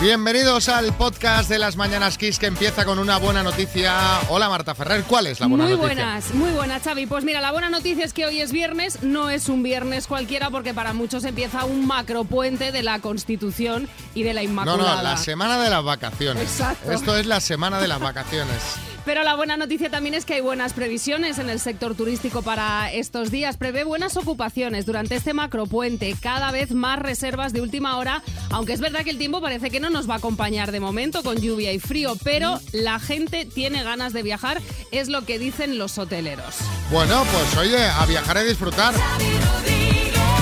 Bienvenidos al podcast de las Mañanas Kiss que empieza con una buena noticia. Hola Marta Ferrer, ¿cuál es la buena muy noticia? buenas, muy buenas, Xavi. Pues mira, la buena noticia es que hoy es viernes, no es un viernes cualquiera porque para muchos empieza un macropuente de la Constitución y de la No, Inmaculada. no, la semana de las vacaciones. Exacto. Esto es la semana de las vacaciones. Pero la buena noticia también es que hay buenas previsiones en el sector turístico para estos días. Prevé buenas ocupaciones durante este macropuente, cada vez más reservas de última hora, aunque es verdad que el tiempo parece que no nos va a acompañar de momento con lluvia y frío, pero la gente tiene ganas de viajar, es lo que dicen los hoteleros. Bueno, pues oye, a viajar y disfrutar.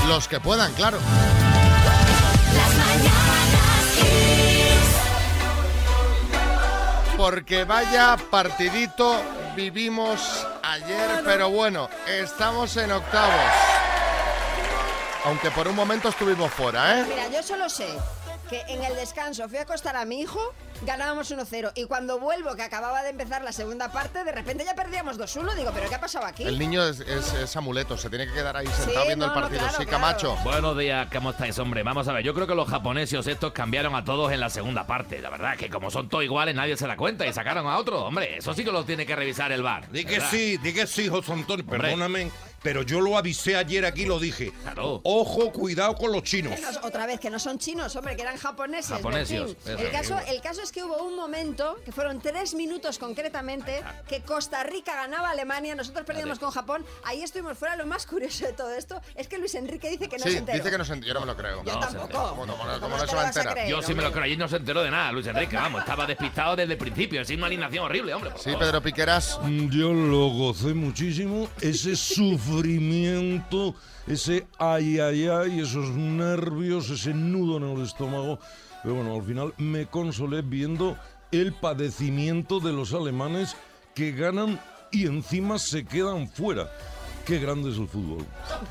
Los que puedan, claro. Porque vaya partidito vivimos ayer, pero bueno, estamos en octavos. Aunque por un momento estuvimos fuera, ¿eh? Mira, yo solo sé que en el descanso fui a acostar a mi hijo, ganábamos 1-0 y cuando vuelvo, que acababa de empezar la segunda parte, de repente ya perdíamos 2-1. Digo, ¿pero qué ha pasado aquí? El niño es, es- es amuleto, se tiene que quedar ahí sentado Sí, viendo no, el no, partido. claro, sí, claro. Camacho. Buenos días, ¿cómo estáis, hombre? Vamos a ver, yo creo que los japoneses estos cambiaron a todos en la segunda parte. La verdad es que como son todos iguales, nadie se da cuenta y sacaron a otro. Hombre, eso sí que lo tiene que revisar el bar. Di que ¿verdad? sí, di que sí, José Antonio, Hombre. Pero yo lo avisé ayer aquí, lo dije. Claro. Ojo, cuidado con los chinos. No- otra vez, que no son chinos, hombre, que eran japoneses. Eso. El caso, el caso es que hubo un momento, que fueron tres minutos concretamente, que Costa Rica ganaba a Alemania, nosotros perdíamos con Japón. Ahí estuvimos fuera. Lo más curioso de todo esto es que Luis Enrique dice que no Sí, se enteró. dice que no se ent- Yo no me lo creo. Yo No, tampoco. enteró. ¿Cómo no- cómo no- ¿Cómo cómo no te se va a enterar? creer, Yo sí me lo creo, allí no se enteró de nada, Luis Enrique, vamos, estaba despistado desde el principio, esa indignación horrible, hombre. Sí. Pedro Piqueras. Mm, Yo lo gocé muchísimo, ese sufrimiento, ese ay, ay, ay, esos nervios, ese nudo en el estómago. Pero bueno, al final me consolé viendo el padecimiento de los alemanes que ganan y encima se quedan fuera. Qué grande es el fútbol.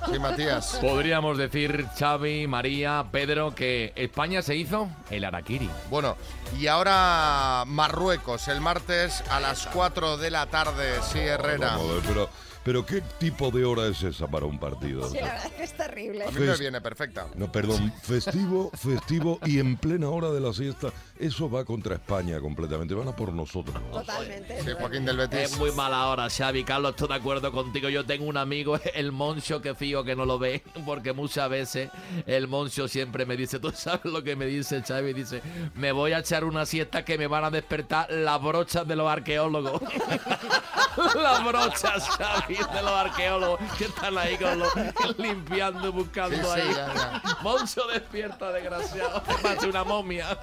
Sí, Matías. Podríamos decir, Xavi, María, Pedro, que España se hizo el Araquiri. Bueno, y ahora Marruecos, el martes a las 4 de la tarde. Sí, Herrera. Vamos a ver, pero, pero ¿qué tipo de hora es esa para un partido? Sí, la verdad es que es terrible. A mí me viene perfecta. No, perdón, festivo, festivo y en plena hora de la siesta. Eso va contra España completamente. Van a por nosotros. Totalmente. Sí, Joaquín del Betis. Es muy mala hora, Xavi. Carlos, estoy de acuerdo contigo. Yo tengo un amigo, el Moncho, que fío que no lo ve, porque muchas veces el Moncho siempre me dice, ¿tú sabes lo que me dice Xavi? Dice, me voy a echar una siesta que me van a despertar las brochas de los arqueólogos. las brochas, Xavi, de los arqueólogos que están ahí con los limpiando, buscando Sí, sí, ahí. ya, ya. Moncho despierta, desgraciado. Te una momia.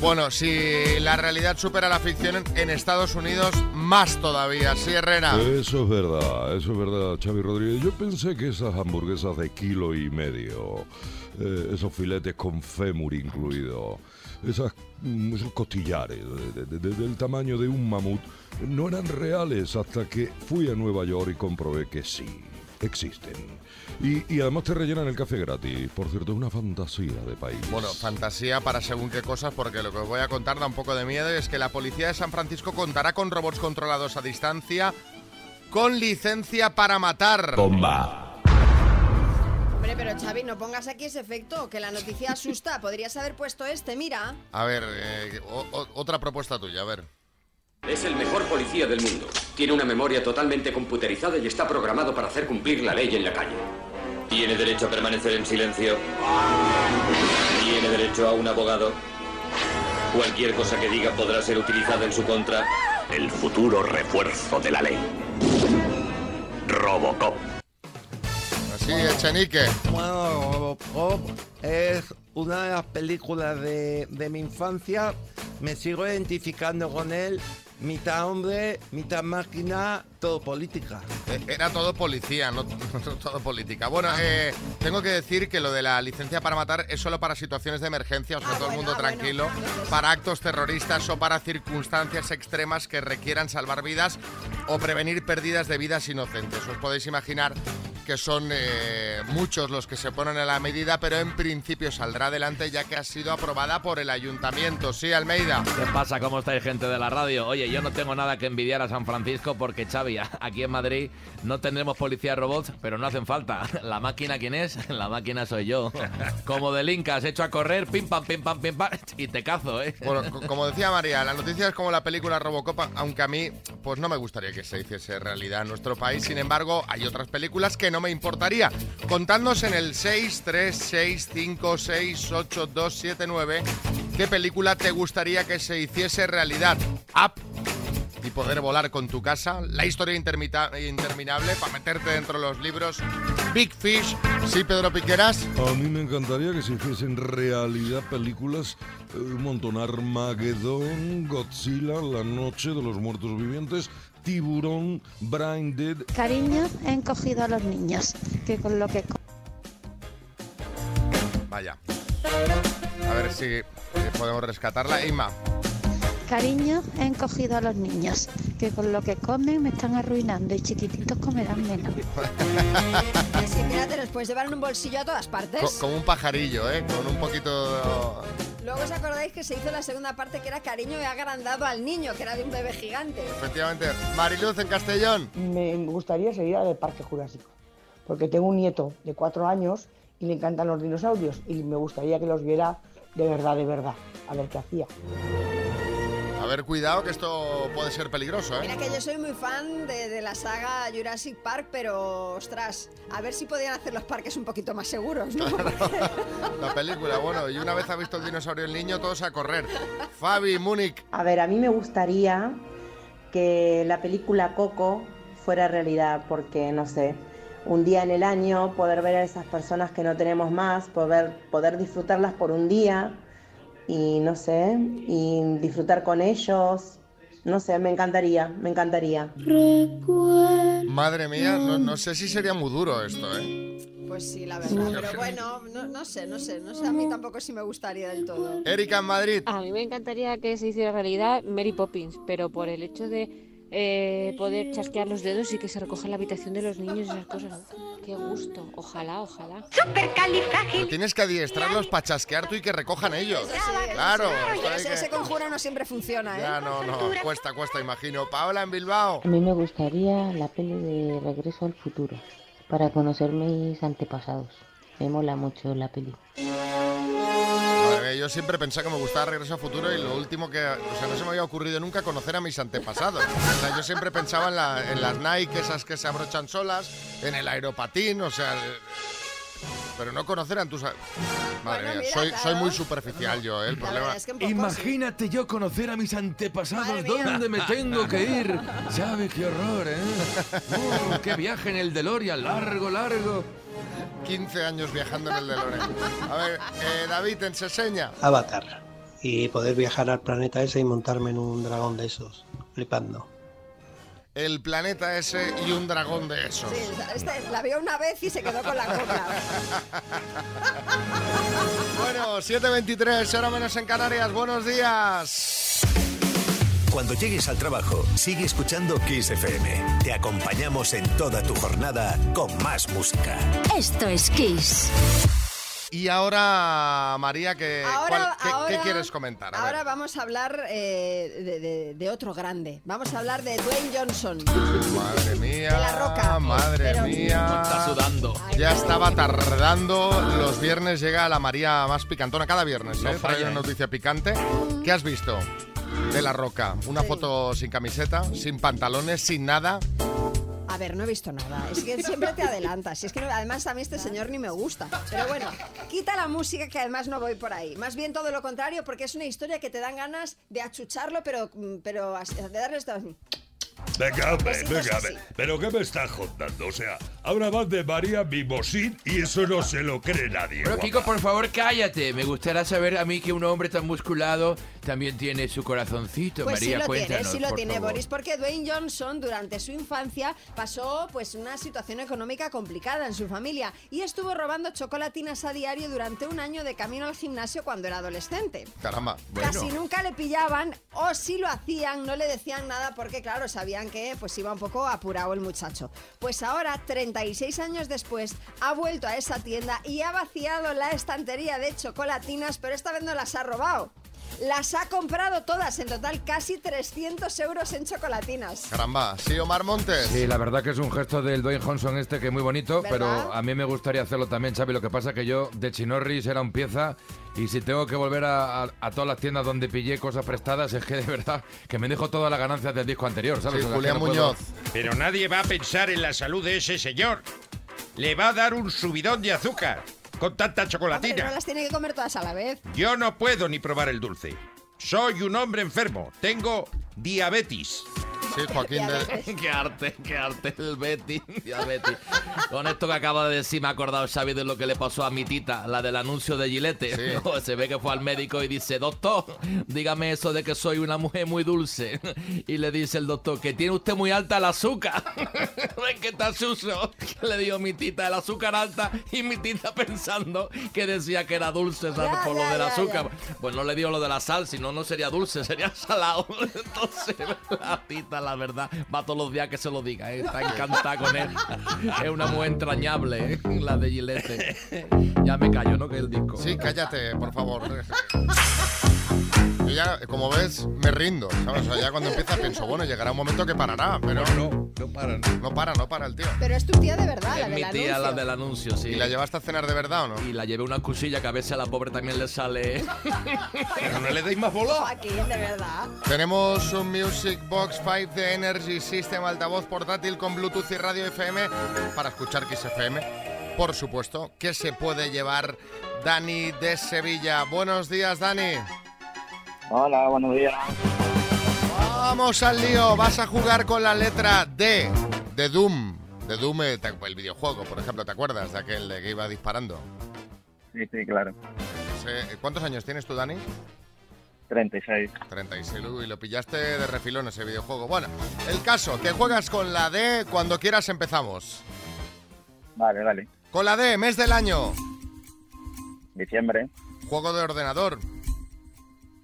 Bueno, si la realidad supera la ficción en- en Estados Unidos, más todavía. Sí, Herrera. Eso es verdad, eso es verdad, Xavi Rodríguez. Yo pensé que esas hamburguesas de kilo y medio, eh, esos filetes con fémur incluido, esas, mm, esos costillares de- de- de- del tamaño de un mamut, no eran reales hasta que fui a Nueva York y comprobé que sí, existen. Y, y además te rellenan el café gratis. Por cierto, es una fantasía de país. Bueno, fantasía para según qué cosas, porque lo que os voy a contar da un poco de miedo y es que la policía de San Francisco contará con robots controlados a distancia con licencia para matar. Hombre, pero Xavi, no pongas aquí ese efecto, que la noticia asusta. Podrías haber puesto este, mira. A ver, eh, o- o- otra propuesta tuya, a ver. Es el mejor policía del mundo. Tiene una memoria totalmente computerizada y está programado para hacer cumplir la ley en la calle. Tiene derecho a permanecer en silencio. Tiene derecho a un abogado. Cualquier cosa que diga podrá ser utilizada en su contra. El futuro refuerzo de la ley. Robocop. Así, Echenique. Bueno, Robocop es una de las películas de, de mi infancia. Me sigo identificando con él. Mitad hombre, mitad máquina, todo política. Eh, Era todo policía, no, no todo política. Bueno, eh, tengo que decir que lo de la licencia para matar es solo para situaciones de emergencia, o sea, Ah, todo el bueno, mundo ah, bueno. tranquilo, para actos terroristas o para circunstancias extremas que requieran salvar vidas o prevenir pérdidas de vidas inocentes. Os podéis imaginar que son eh, muchos los que se ponen a la medida, pero en principio saldrá adelante ya que ha sido aprobada por el ayuntamiento. Sí, Almeida. ¿Qué pasa? ¿Cómo estáis, gente de la radio? Oye, yo no tengo nada que envidiar a San Francisco porque, Xavi, aquí en Madrid no tendremos policía robots, pero no hacen falta. ¿La máquina quién es? La máquina soy yo. Como de Lincas, hecho a correr, pim pam, pim pam, pim pam, y te cazo, ¿eh? Bueno, co- como decía María, la noticia es como la película Robocop, aunque a mí pues no me gustaría que se hiciese realidad en nuestro país. Sin embargo, hay otras películas que no me importaría. Contadnos en el 636568279 qué película te gustaría que se hiciese realidad. Up y poder volar con tu casa, la historia interminable para meterte dentro de los libros, Big Fish, sí Pedro Piqueras. A mí me encantaría que se hiciesen realidad películas, eh, un montón, Godzilla, La Noche de los Muertos Vivientes, Tiburón, Brain Dead. Cariño, he encogido a los niños, que con lo que... Vaya. A ver si podemos rescatarla. Inma. Cariño, he encogido a los niños, que con lo que comen me están arruinando y chiquititos comerán menos. Que fíjate, los puedes llevar en un bolsillo a todas partes. Co- como un pajarillo, ¿eh? Con un poquito... Luego os acordáis que se hizo la segunda parte que era cariño y agrandado al niño, que era de un bebé gigante. Efectivamente. Mariluz en Castellón. Me gustaría seguir al Parque Jurásico, porque tengo un nieto de cuatro años y le encantan los dinosaurios y me gustaría que los viera de verdad, de verdad, a ver qué hacía. A ver, cuidado que esto puede ser peligroso, Mira ¿eh? que yo soy muy fan de, de la saga Jurassic Park, pero ostras, a ver si podían hacer los parques un poquito más seguros, ¿no? La película, bueno, y una vez ha visto el dinosaurio el niño, todos a correr. Fabi, Múnich. A ver, a mí me gustaría que la película Coco fuera realidad, porque no sé, un día en el año poder ver a esas personas que no tenemos más, poder, poder disfrutarlas por un día y no sé, y disfrutar con ellos, no sé, me encantaría, me encantaría. Madre mía, no, no sé si sería muy duro esto, ¿eh? Pues sí, la verdad. Pero bueno, no, no sé, no sé, no sé, a mí tampoco sí me gustaría del todo. Erika en Madrid. A mí me encantaría que se hiciera realidad Mary Poppins, pero por el hecho de eh, poder chasquear los dedos y que se recoja la habitación de los niños y esas cosas. Qué gusto. Ojalá, ojalá. Pero tienes que adiestrarlos para chasquear tú y que recojan ellos. Claro. Ese, que- ese conjuro no siempre funciona, ¿eh? Ya, no, no, cuesta, cuesta, imagino. Paola en Bilbao. A mí me gustaría la peli de Regreso al Futuro, para conocer mis antepasados. Me mola mucho la peli. Mía, yo siempre pensaba que me gustaba Regreso a Futuro y lo último que... O sea, no se me había ocurrido nunca conocer a mis antepasados. O sea, yo siempre pensaba en, la- en las Nike, esas que se abrochan solas, en el aeropatín, o sea... Pero no conocer a tus... Madre Bueno, mía, soy, claro. soy muy superficial yo, ¿eh? El problema... es que poco sí. Imagínate yo conocer a mis antepasados. ¿Dónde me tengo que ir? ¿Sabe qué horror, eh? Uh, ¡Qué viaje en el DeLorean! ¡Largo, largo! 15 años viajando en el DeLorean. A ver, eh, David, en Seseña. Avatar. Y poder viajar al planeta ese y montarme en un dragón de esos. Flipando. El planeta ese y un dragón de esos. Sí, este la vio una vez y se quedó con la copla. Bueno, 7.23, hora menos en Canarias. Buenos días. Cuando llegues al trabajo, sigue escuchando Kiss FM. Te acompañamos en toda tu jornada con más música. Esto es Kiss. Y ahora, María, ¿qué, Ahora- cuál- qué- quieres comentar? A ver. Ahora vamos a hablar eh, de, de- de otro grande. Vamos a hablar de Dwayne Johnson. Madre mía. De la roca. Madre Pero- mía. Está sudando. Ya estaba tardando. Los viernes llega la María más picantona. Cada viernes, No ¿eh? falla, Trae una ¿eh? noticia picante. ¿Qué has visto? De la roca. Una foto sin camiseta, sin pantalones, sin nada. A ver, no he visto nada. Es que siempre te adelantas. Y es que no- además a mí este señor ni me gusta. Pero bueno, quita la música que además no voy por ahí. Más bien todo lo contrario, porque es una historia que te dan ganas de achucharlo, pero, pero as- de darle esto. Venga, hombre, venga, así. ¿Pero qué me estás contando? O sea, ahora vas de María Mimosit y eso no se lo cree nadie. Bueno, guapa. Kiko, por favor, cállate. Me gustaría saber a mí que un hombre tan musculado también tiene su corazoncito. Pues María, sí lo tiene, cuéntanos, sí lo por tiene favor. Boris, porque Dwayne Johnson durante su infancia pasó pues una situación económica complicada en su familia y estuvo robando chocolatinas a diario durante un año de camino al gimnasio cuando era adolescente. Caramba. Casi nunca le pillaban o si lo hacían no le decían nada porque claro, sabían que pues iba un poco apurado el muchacho. Pues ahora, 36 años después, ha vuelto a esa tienda y ha vaciado la estantería de chocolatinas, pero esta vez no las ha robado. Las ha comprado todas, en total casi 300 euros en chocolatinas. Caramba, ¿sí, Omar Montes? Sí, la verdad que es un gesto del Dwayne Johnson este que es muy bonito, ¿Verdad? pero a mí me gustaría hacerlo también, Xavi. Lo que pasa que yo de Chinorris era un pieza y si tengo que volver a, a- a todas las tiendas donde pillé cosas prestadas, es que de verdad que me dejo todas las ganancias del disco anterior, ¿sabes? Sí, O sea, que Julián no puedo- Muñoz. Pero nadie va a pensar en la salud de ese señor. Le va a dar un subidón de azúcar con tanta Hombre, chocolatina. no las tiene que comer todas a la vez. Yo no puedo ni probar el dulce. Soy un hombre enfermo. Tengo diabetes. Sí, Joaquín de... qué arte, qué arte el Betty. Ya, Betty. Con esto que acaba de decir, me ha acordado Xavi de lo que le pasó a mi tita, la del anuncio de Gillette. Se ve que fue al médico y dice, doctor, dígame eso de que soy una mujer muy dulce. Y le dice el doctor, que tiene usted muy alta el azúcar. ¿Ven que está sucio? Le dio mi tita el azúcar alta y mi tita pensando que decía que era dulce, Por lo del azúcar. Pues no le dio lo de la sal, si no, no sería dulce, sería salado. Entonces, la tita, la verdad, va todos los días que se lo diga, ¿eh? está encantada con él. Es una mujer entrañable, ¿eh? la de Gillette. Ya me callo, ¿no? Que el disco. Sí, cállate, por favor. Yo ya, como ves, me rindo, ¿sabes? O sea, ya cuando empieza pienso, bueno, llegará un momento que parará, pero no, no para. No para, no para el tío. Pero es tu tía de verdad, la Es mi del tía, anuncio. la del anuncio, sí. ¿Y la llevaste a cenar de verdad o no? Y la llevé una cosilla que a veces a la pobre también le sale. Pero no le deis más bola. Joaquín, de verdad. Tenemos un Music Box 5 de Energy System altavoz portátil con Bluetooth y radio FM para escuchar Kiss FM. Por supuesto, que se puede llevar Dani de Sevilla. Buenos días, Dani. Hola, buenos días. Vamos al lío. Vas a jugar con la letra D de Doom. De Doom, eh, el videojuego, por ejemplo, ¿te acuerdas de aquel de que iba disparando? Sí, sí, claro. Ese- ¿Cuántos años tienes tú, Dani? 36. 36, uy, lo pillaste de refilón ese videojuego. Bueno, el caso, que juegas con la D, cuando quieras empezamos. Vale, vale. Con la D, mes del año. Diciembre. Juego de ordenador.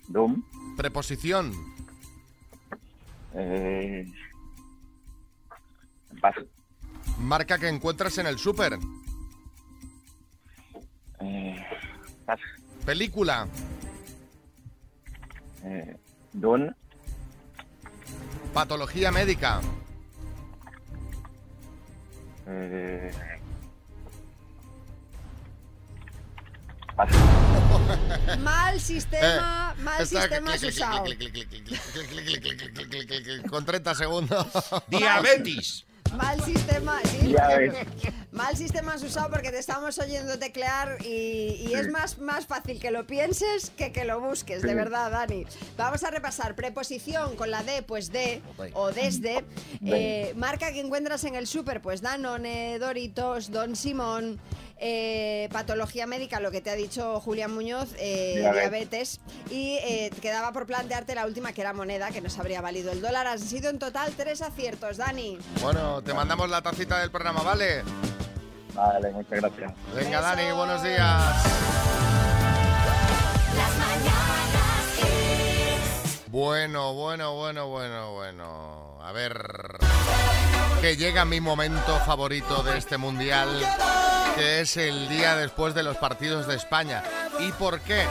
Doom. Preposición. Eh... Paso. Marca que encuentras en el súper. Eh... Paso. Película. Eh... Dune. Patología médica. Eh... Mal. sistema, mal sistema usado. Con 30 segundos. Diabetes. Mal sistema. Mal sistema has usado porque te estamos oyendo teclear y, y es más, más fácil que lo pienses que que lo busques, de verdad, Dani. Vamos a repasar. Preposición con la D, pues de o desde. Marca que encuentras en el súper, pues Danone, Doritos, Don Simón. Eh, patología médica, lo que te ha dicho Julián Muñoz, eh, Diabetes. diabetes. Y eh, quedaba por plantearte la última, que era moneda, que nos habría valido el dólar. Han sido en total tres aciertos, Dani. Bueno, te mandamos la tacita del programa, ¿vale? Vale, muchas gracias. Venga, Dani, buenos días. Bueno, bueno, bueno, bueno, bueno. A ver. Que llega mi momento favorito de este mundial, que es el día después de los partidos de España. ¿Y por qué?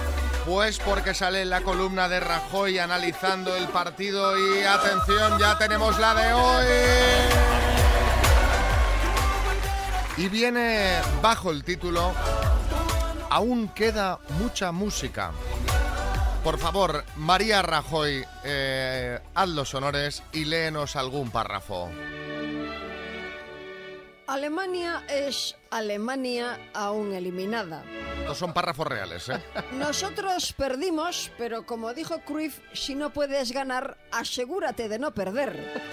Pues porque sale la columna de Rajoy analizando el partido y atención, ya tenemos la de hoy. Y viene bajo el título Aún queda mucha música. Por favor, María Rajoy, eh, haz los honores y léenos algún párrafo. Alemania es Alemania aún eliminada. Estos son párrafos reales, ¿eh? Nosotros perdimos, pero como dijo Cruyff, si no puedes ganar, asegúrate de no perder.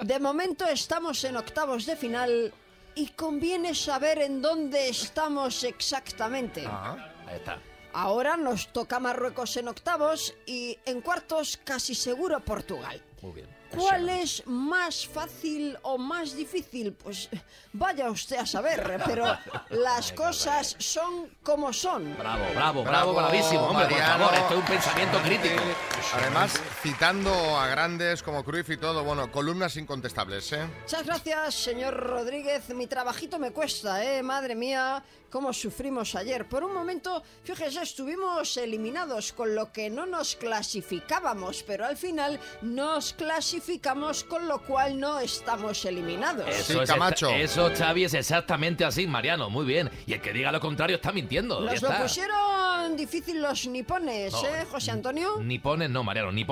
De momento estamos en octavos de final y conviene saber en dónde estamos exactamente. Ahí está. Ahora nos toca Marruecos en octavos y en cuartos casi seguro Portugal. muy bien. ¿Cuál es más fácil o más difícil? Pues vaya usted a saber, pero las cosas son como son. Bravo, bravo, bravo, Bravo, bravísimo, hombre, Mariano. por favor, esto es un pensamiento crítico. Además, citando a grandes como Cruyff y todo, bueno, columnas incontestables, ¿eh? Muchas gracias, señor Rodríguez. Mi trabajito me cuesta, ¿eh? Madre mía, cómo sufrimos ayer. Por un momento, fíjese, estuvimos eliminados, con lo que no nos clasificábamos, pero al final nos clasificamos, con lo cual no estamos eliminados. Eso, es exa- eso, Xavi, es exactamente así, Mariano, muy bien. Y el que diga lo contrario está mintiendo. ya Nos lo está. pusieron difícil los nipones, No, ¿eh, José Antonio? Ni ponen, no, Mariano, ni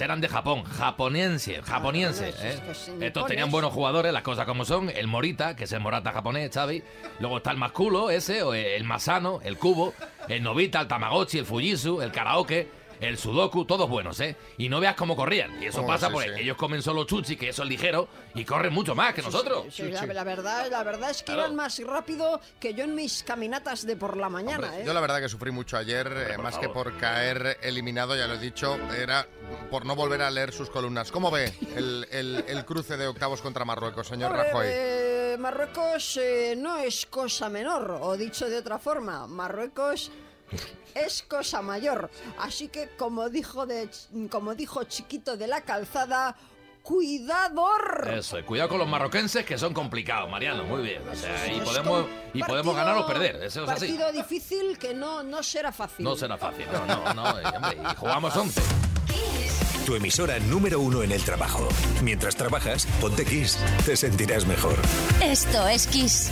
Eran de Japón, japonense, japonenses. no, es ¿eh? que Estos tenían buenos jugadores, las cosas como son. El Morita, que es el Morata japonés, Xavi. Luego está el Masculo, ese, o el Masano, el Cubo, el Novita, el Tamagotchi, el Fujitsu, el Karaoke. El Sudoku, todos buenos, ¿eh? Y no veas cómo corrían. Y eso Oh, pasa sí, porque sí. ellos comen solo chuchi, que eso es ligero, y corren mucho más que nosotros. Sí, la, la verdad, la verdad es que Claro. iban más rápido que yo en mis caminatas de por la mañana, ¿eh? Yo la verdad que sufrí mucho ayer, eh, más que por caer eliminado, ya lo he dicho, era por no volver a leer sus columnas. ¿Cómo ve el, el- el cruce de octavos contra Marruecos, señor Hombre, Rajoy? eh, Marruecos eh, no es cosa menor, o dicho de otra forma, Marruecos es cosa mayor. Así que como dijo de como dijo Chiquito de la Calzada, cuidador. Eso, y cuidado con los marroquenses que son complicados, Mariano, muy bien. O sea, y podemos, y podemos ganar o perder, eso es así. Partido difícil que no, no será fácil. No será fácil, no, no, no, eh, hombre, y jugamos 11. Tu emisora número uno en el trabajo. Mientras trabajas, ponte Kiss. Te sentirás mejor. Esto es Kiss.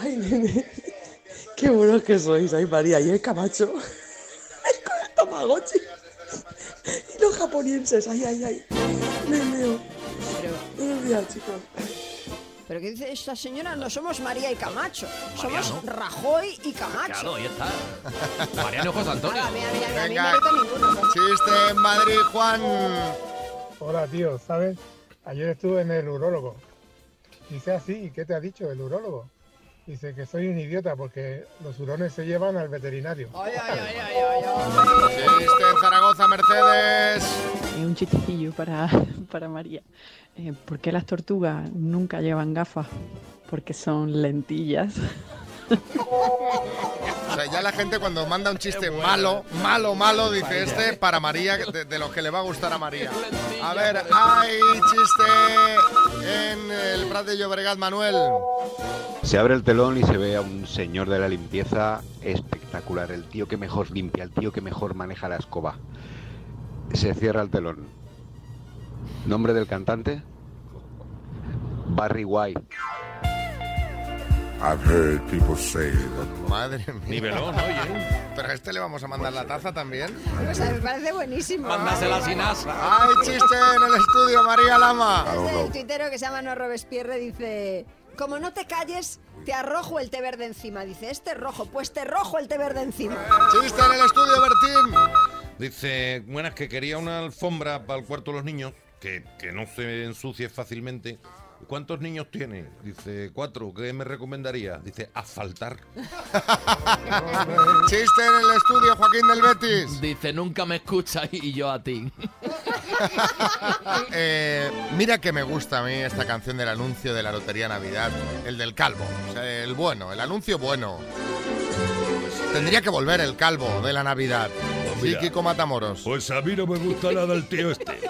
Ay, nene, qué buenos que sois, ay María, y el Camacho, ay, con el Tamagotchi, y los japoneses, ay, ay, ay, me meo. Buenos días, chicos. Pero ¿qué dice esta señora? No somos María y Camacho, somos Mariano. Rajoy y Camacho. Claro, ahí está. Mariano José Antonio. Ah, mira, mira, mira, a mí Venga, me meto ninguno. chiste en Madrid, Juan. Hola, tío, ¿sabes? Ayer estuve en el urólogo. Dice así, ¿y qué te ha dicho el urólogo? Dice que soy un idiota porque los hurones se llevan al veterinario. Ay, ay, ay, ay, ay, ay. Chiste en Zaragoza, Mercedes. Eh, un chistecillo para, para María. Eh, ¿Por qué las tortugas nunca llevan gafas? Porque son lentillas. O sea, ya la gente cuando manda un chiste malo, malo, malo, dice este para María, de, de los que le va a gustar a María. A ver, hay chiste en el Prat de Llobregat, Manuel. Se abre el telón y se ve a un señor de la limpieza espectacular, el tío que mejor limpia, el tío que mejor maneja la escoba. Se cierra el telón. ¿Nombre del cantante? Barry White. I've heard people say that Madre mía. Nivelón, oye. Pero a este le vamos a mandar la taza también. Pues me parece buenísimo. Mándasela sin asa. Hay chiste en el estudio, María Lama. El tuitero que se llama No Robespierre dice... Como no te calles, te arrojo el té verde encima. Dice, este es rojo, pues te rojo el té verde encima. Chiste en el estudio, Bertín. Dice, buenas, que quería una alfombra para el cuarto de los niños, que, que no se ensucie fácilmente. ¿Cuántos niños tiene? Dice, cuatro. ¿Qué me recomendaría? Dice, asfaltar. Chiste en el estudio, Joaquín del Betis. Dice, nunca me escuchas y yo a ti. Eh, mira que me gusta a mí esta canción del anuncio de la Lotería Navidad, el del calvo, o sea, el bueno, el anuncio bueno. Tendría que volver el calvo de la Navidad. Sí, mira. Kiko Matamoros. Pues a mí no me gusta nada el tío este.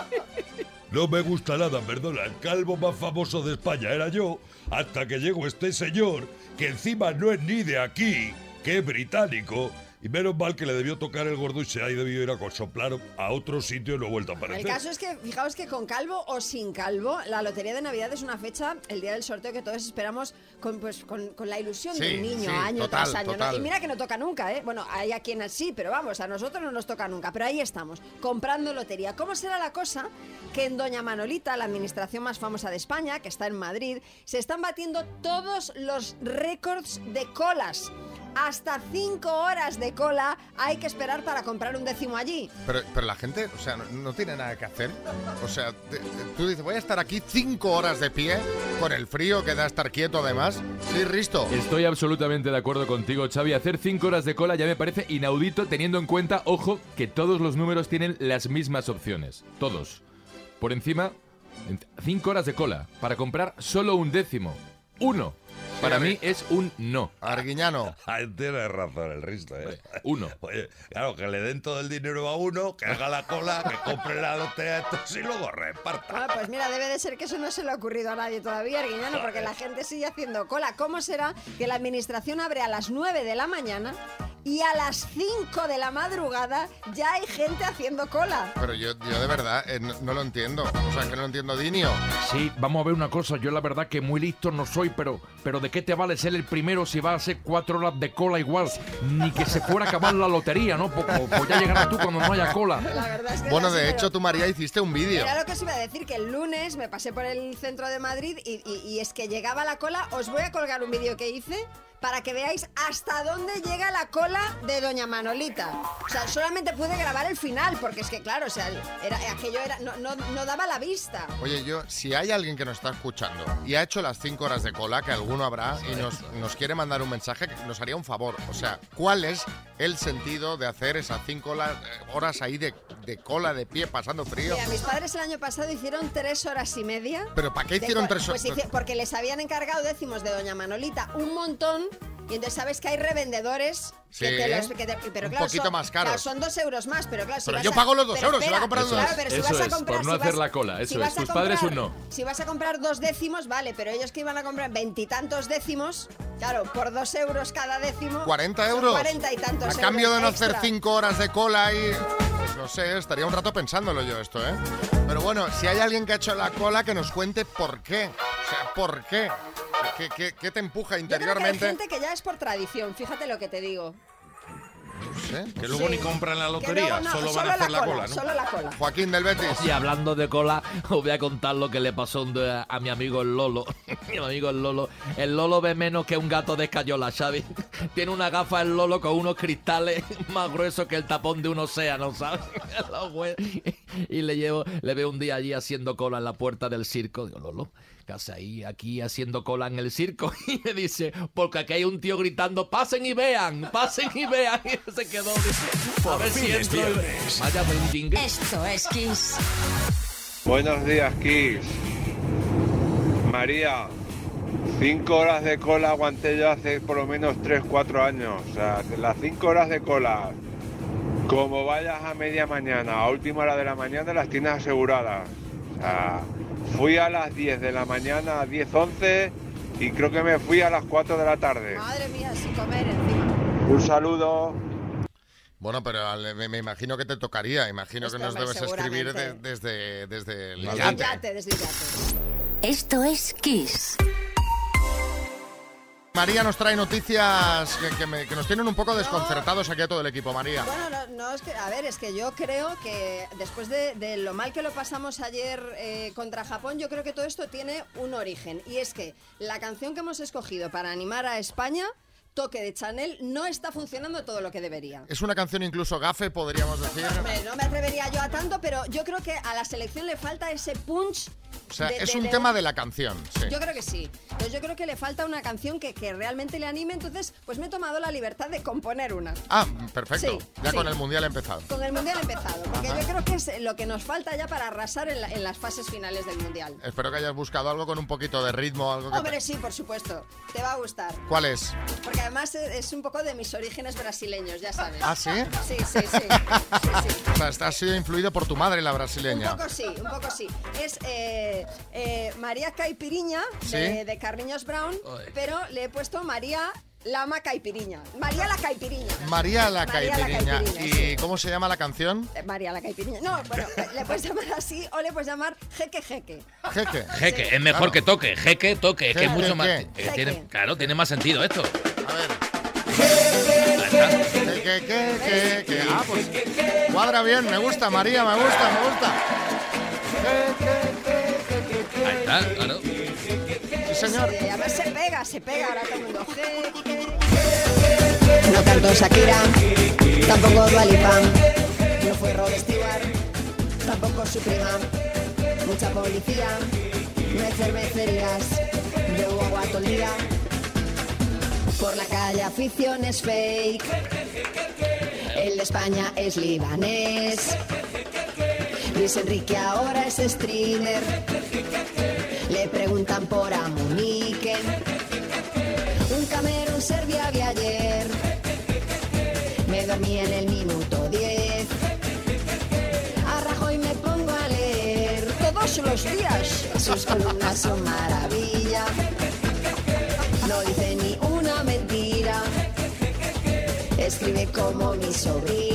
No me gusta nada, perdona. El calvo más famoso de España era yo, hasta que llegó este señor, que encima no es ni de aquí, que es británico. Y menos mal que le debió tocar el gordo y se ha debido ir a soplar a otro sitio y no ha vuelto a El aparecer. caso es que, fijaos que con calvo o sin calvo, la Lotería de Navidad es una fecha, el día del sorteo, que todos esperamos con, pues, con, con la ilusión Sí, del niño sí, año total, tras año. ¿no? Y mira que no toca nunca, ¿eh? Bueno, hay a quienes sí, pero vamos, a nosotros no nos toca nunca. Pero ahí estamos, comprando lotería. ¿Cómo será la cosa que en Doña Manolita, la administración más famosa de España, que está en Madrid, se están batiendo todos los récords de colas? Hasta cinco horas de cola hay que esperar para comprar un décimo allí. Pero, pero la gente, o sea, no, no tiene nada que hacer. O sea, te- te- tú dices, voy a estar aquí cinco horas de pie con el frío que da estar quieto además. Sí, Risto. Estoy absolutamente de acuerdo contigo, Xavi. Hacer cinco horas de cola ya me parece inaudito teniendo en cuenta, ojo, que todos los números tienen las mismas opciones. Todos. Por encima, en- cinco horas de cola para comprar solo un décimo. Uno. Para mí es un no. Arguiñano. Tienes razón el Risto, ¿eh? Uno. Oye, claro, que le den todo el dinero a uno, que haga la cola, que compre la lotería de estos y luego reparta. Bueno, pues mira, debe de ser que eso no se le ha ocurrido a nadie todavía, Arguiñano, porque la gente sigue haciendo cola. ¿Cómo será que la administración abre a las 9 de la mañana y a las 5 de la madrugada ya hay gente haciendo cola? Pero yo, yo de verdad eh, no, no lo entiendo. O sea, que no lo entiendo, Dinio. Sí, vamos a ver una cosa. Yo la verdad que muy listo no soy, pero, pero ¿de qué te vale ser el primero si va a ser cuatro horas de cola igual? Ni que se fuera a acabar la lotería, ¿no? Pues, pues- pues ya llegarás tú cuando no haya cola. La verdad es que Bueno, de hecho, tú, María, hiciste un vídeo. Era lo que os iba a decir, que el lunes me pasé por el centro de Madrid y, y- y es que llegaba la cola. Os voy a colgar un vídeo que hice para que veáis hasta dónde llega la cola de Doña Manolita. O sea, solamente pude grabar el final, porque es que, claro, o sea, era, aquello era, no, no- no daba la vista. Oye, yo, si hay alguien que nos está escuchando y ha hecho las cinco horas de cola, que alguno habrá, y nos, nos quiere mandar un mensaje, nos haría un favor. O sea, ¿cuál es el sentido de hacer esas cinco horas, eh, horas ahí de, de cola, de pie, pasando frío? Mira, mis padres el año pasado hicieron tres horas y media. ¿Pero para qué hicieron tres pues horas? hice- porque les habían encargado décimos de Doña Manolita un montón. Y entonces sabes que hay revendedores Sí, que te los. que te- pero un claro, poquito son, más caros. claro, son dos euros más, pero claro. si Pero vas yo a- pago los dos euros, si voy a espera, comprar dos. Claro, pero si Eso vas a es, comprar, por no si hacer vas- la cola, si eso vas es. a Tus padres un no. Si vas a comprar dos décimos, vale, pero ellos que iban a comprar veintitantos décimos, claro, por dos euros cada décimo. 40 son euros. Cuarenta y tantos A cambio euros de no hacer cinco horas de cola y... Pues no sé, estaría un rato pensándolo yo esto, ¿eh? Pero bueno, si hay alguien que ha hecho la cola, que nos cuente por qué. O sea, ¿por qué? ¿Qué, qué- qué te empuja Yo creo que hay interiormente? gente que ya es por tradición, fíjate lo que te digo. No sé. Que luego Sí. ni compran la lotería, no, solo van a hacer la cola, ¿no? Solo la cola. Joaquín del Betis. Y hablando de cola, os voy a contar lo que le pasó a mi amigo el Lolo. mi amigo el Lolo. El Lolo ve menos que un gato de escayola, ¿sabes? Tiene una gafa el Lolo con unos cristales más gruesos que el tapón de un océano, ¿sabes? Y le llevo, le veo un día allí haciendo cola en la puerta del circo. Digo, Lolo, ¿qué haces ahí, aquí haciendo cola en el circo? Y me dice, porque aquí hay un tío gritando, pasen y vean, pasen y vean. Y se quedó. A ver si entro. Vaya bendingue. Esto es Kiss. Buenos días, Kiss. María, cinco horas de cola aguanté yo hace por lo menos 3-4 años. O sea, las cinco horas de cola, como vayas a media mañana, a última hora de la mañana, las tienes aseguradas. O sea, fui a las 10 de la mañana, a 10, 11 y creo que me fui a las 4 de la tarde. Madre mía, sin comer encima. Un saludo. Bueno, pero me, me imagino que te tocaría. Imagino Este que nos debes escribir de- desde, desde el Desde el yate. yate, desde el yate. Esto es Kiss. María nos trae noticias que, que me- que nos tienen un poco desconcertados aquí a todo el equipo, María. Bueno, no, no, es que, a ver, es que yo creo que después de, de lo mal que lo pasamos ayer eh, contra Japón, yo creo que todo esto tiene un origen. Y es que la canción que hemos escogido para animar a España, Toque de Chanel, no está funcionando todo lo que debería. Es una canción incluso gafe, podríamos decir. Hombre, no me atrevería yo a tanto, pero yo creo que a la selección le falta ese punch. O sea, de- es de- un de- tema de la canción. sí. Yo creo que sí. Entonces yo creo que le falta una canción que, que realmente le anime. Entonces, pues me he tomado la libertad de componer una. Ah, perfecto. Sí, ya sí. con el mundial empezado. Con el Mundial empezado, porque Ajá. yo creo que es lo que nos falta ya para arrasar en, la- en las fases finales del Mundial. Espero que hayas buscado algo con un poquito de ritmo, algo que te- Hombre, sí, por supuesto, te va a gustar. ¿Cuál es? Porque además es un poco de mis orígenes brasileños, ya sabes. ¿Ah, sí? Sí, sí, sí. O sea, has sido influido por tu madre, la Un brasileña. poco sí, un poco sí. Es eh, eh, María Caipiriña de, Sí. de Carriños Brown, pero le he puesto María Lama Caipiriña. María la Caipiriña. María la María la Caipiriña. ¿Y cómo se llama la canción? Eh, María la Caipiriña. No, bueno, le puedes llamar así o le puedes llamar Jeque Jeque. Jeque. Jeque, es mejor que toque. Jeque, toque, es que es Jeque, mucho más. eh, tiene- claro, tiene más sentido esto. ¿Qué, qué, qué, qué, qué? Ah, pues cuadra bien, me gusta, María, me gusta, me gusta. Ahí está, claro. Sí, señor. Sí, además se pega, se pega ahora todo el mundo. No cantó Shakira, tampoco Dualipa, no fue Rod Stewart, tampoco su prima. Mucha policía, no hay cervecerías, todo el día. Por la calle aficiones fake, el de España es libanés. Luis Enrique ahora es streamer, le preguntan por Amunique. Un Camerún Serbia vi ayer. Me dormí en el minuto 10. A Rajoy me pongo a leer todos los días. Sus columnas son maravilla. No dice ni una mentira. Escribe como mi sobrina.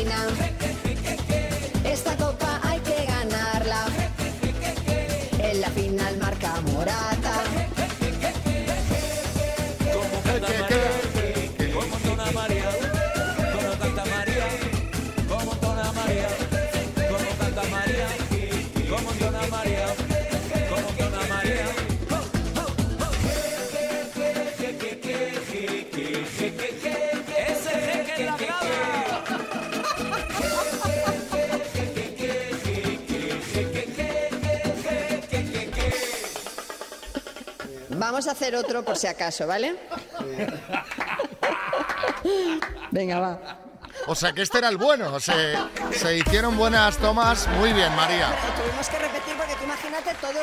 Vamos a hacer otro por si acaso, ¿vale? Venga, va. O sea que este era el bueno. Se, se hicieron buenas tomas. Muy bien, María. Tuvimos que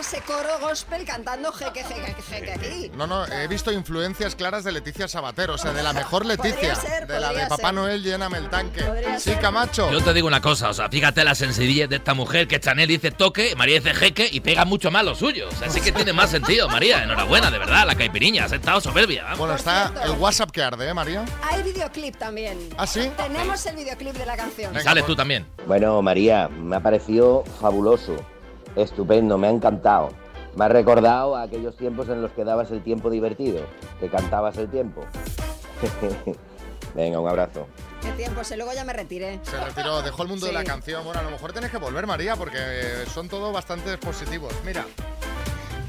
ese coro gospel cantando jeque, jeque, jeque aquí. No, no, he visto influencias claras de Leticia Sabater, o sea, de la mejor Leticia, Podría ser, de la de Papá ser. Noel, lléname el tanque. Podría Sí, ser. Camacho. Yo te digo una cosa, o sea, fíjate la sencillez de esta mujer que Chanel dice toque, María dice jeque y pega mucho más lo suyo. O sea, sí que tiene más sentido, María. Enhorabuena, de verdad, la caipiriña. Has estado soberbia. vamos. Bueno, está el WhatsApp que arde, ¿eh, María? Hay videoclip también. ¿Ah, sí? Tenemos el videoclip de la canción. Sales tú también. Bueno, María, me ha parecido fabuloso, estupendo, me ha encantado. Me ha recordado a aquellos tiempos en los que dabas el tiempo divertido, que cantabas el tiempo. Venga, un abrazo. Qué tiempo, sé, luego ya me retiré. Se retiró, dejó el mundo de la canción. Bueno, a lo mejor tenés que volver, María, porque son todos bastante positivos. Mira,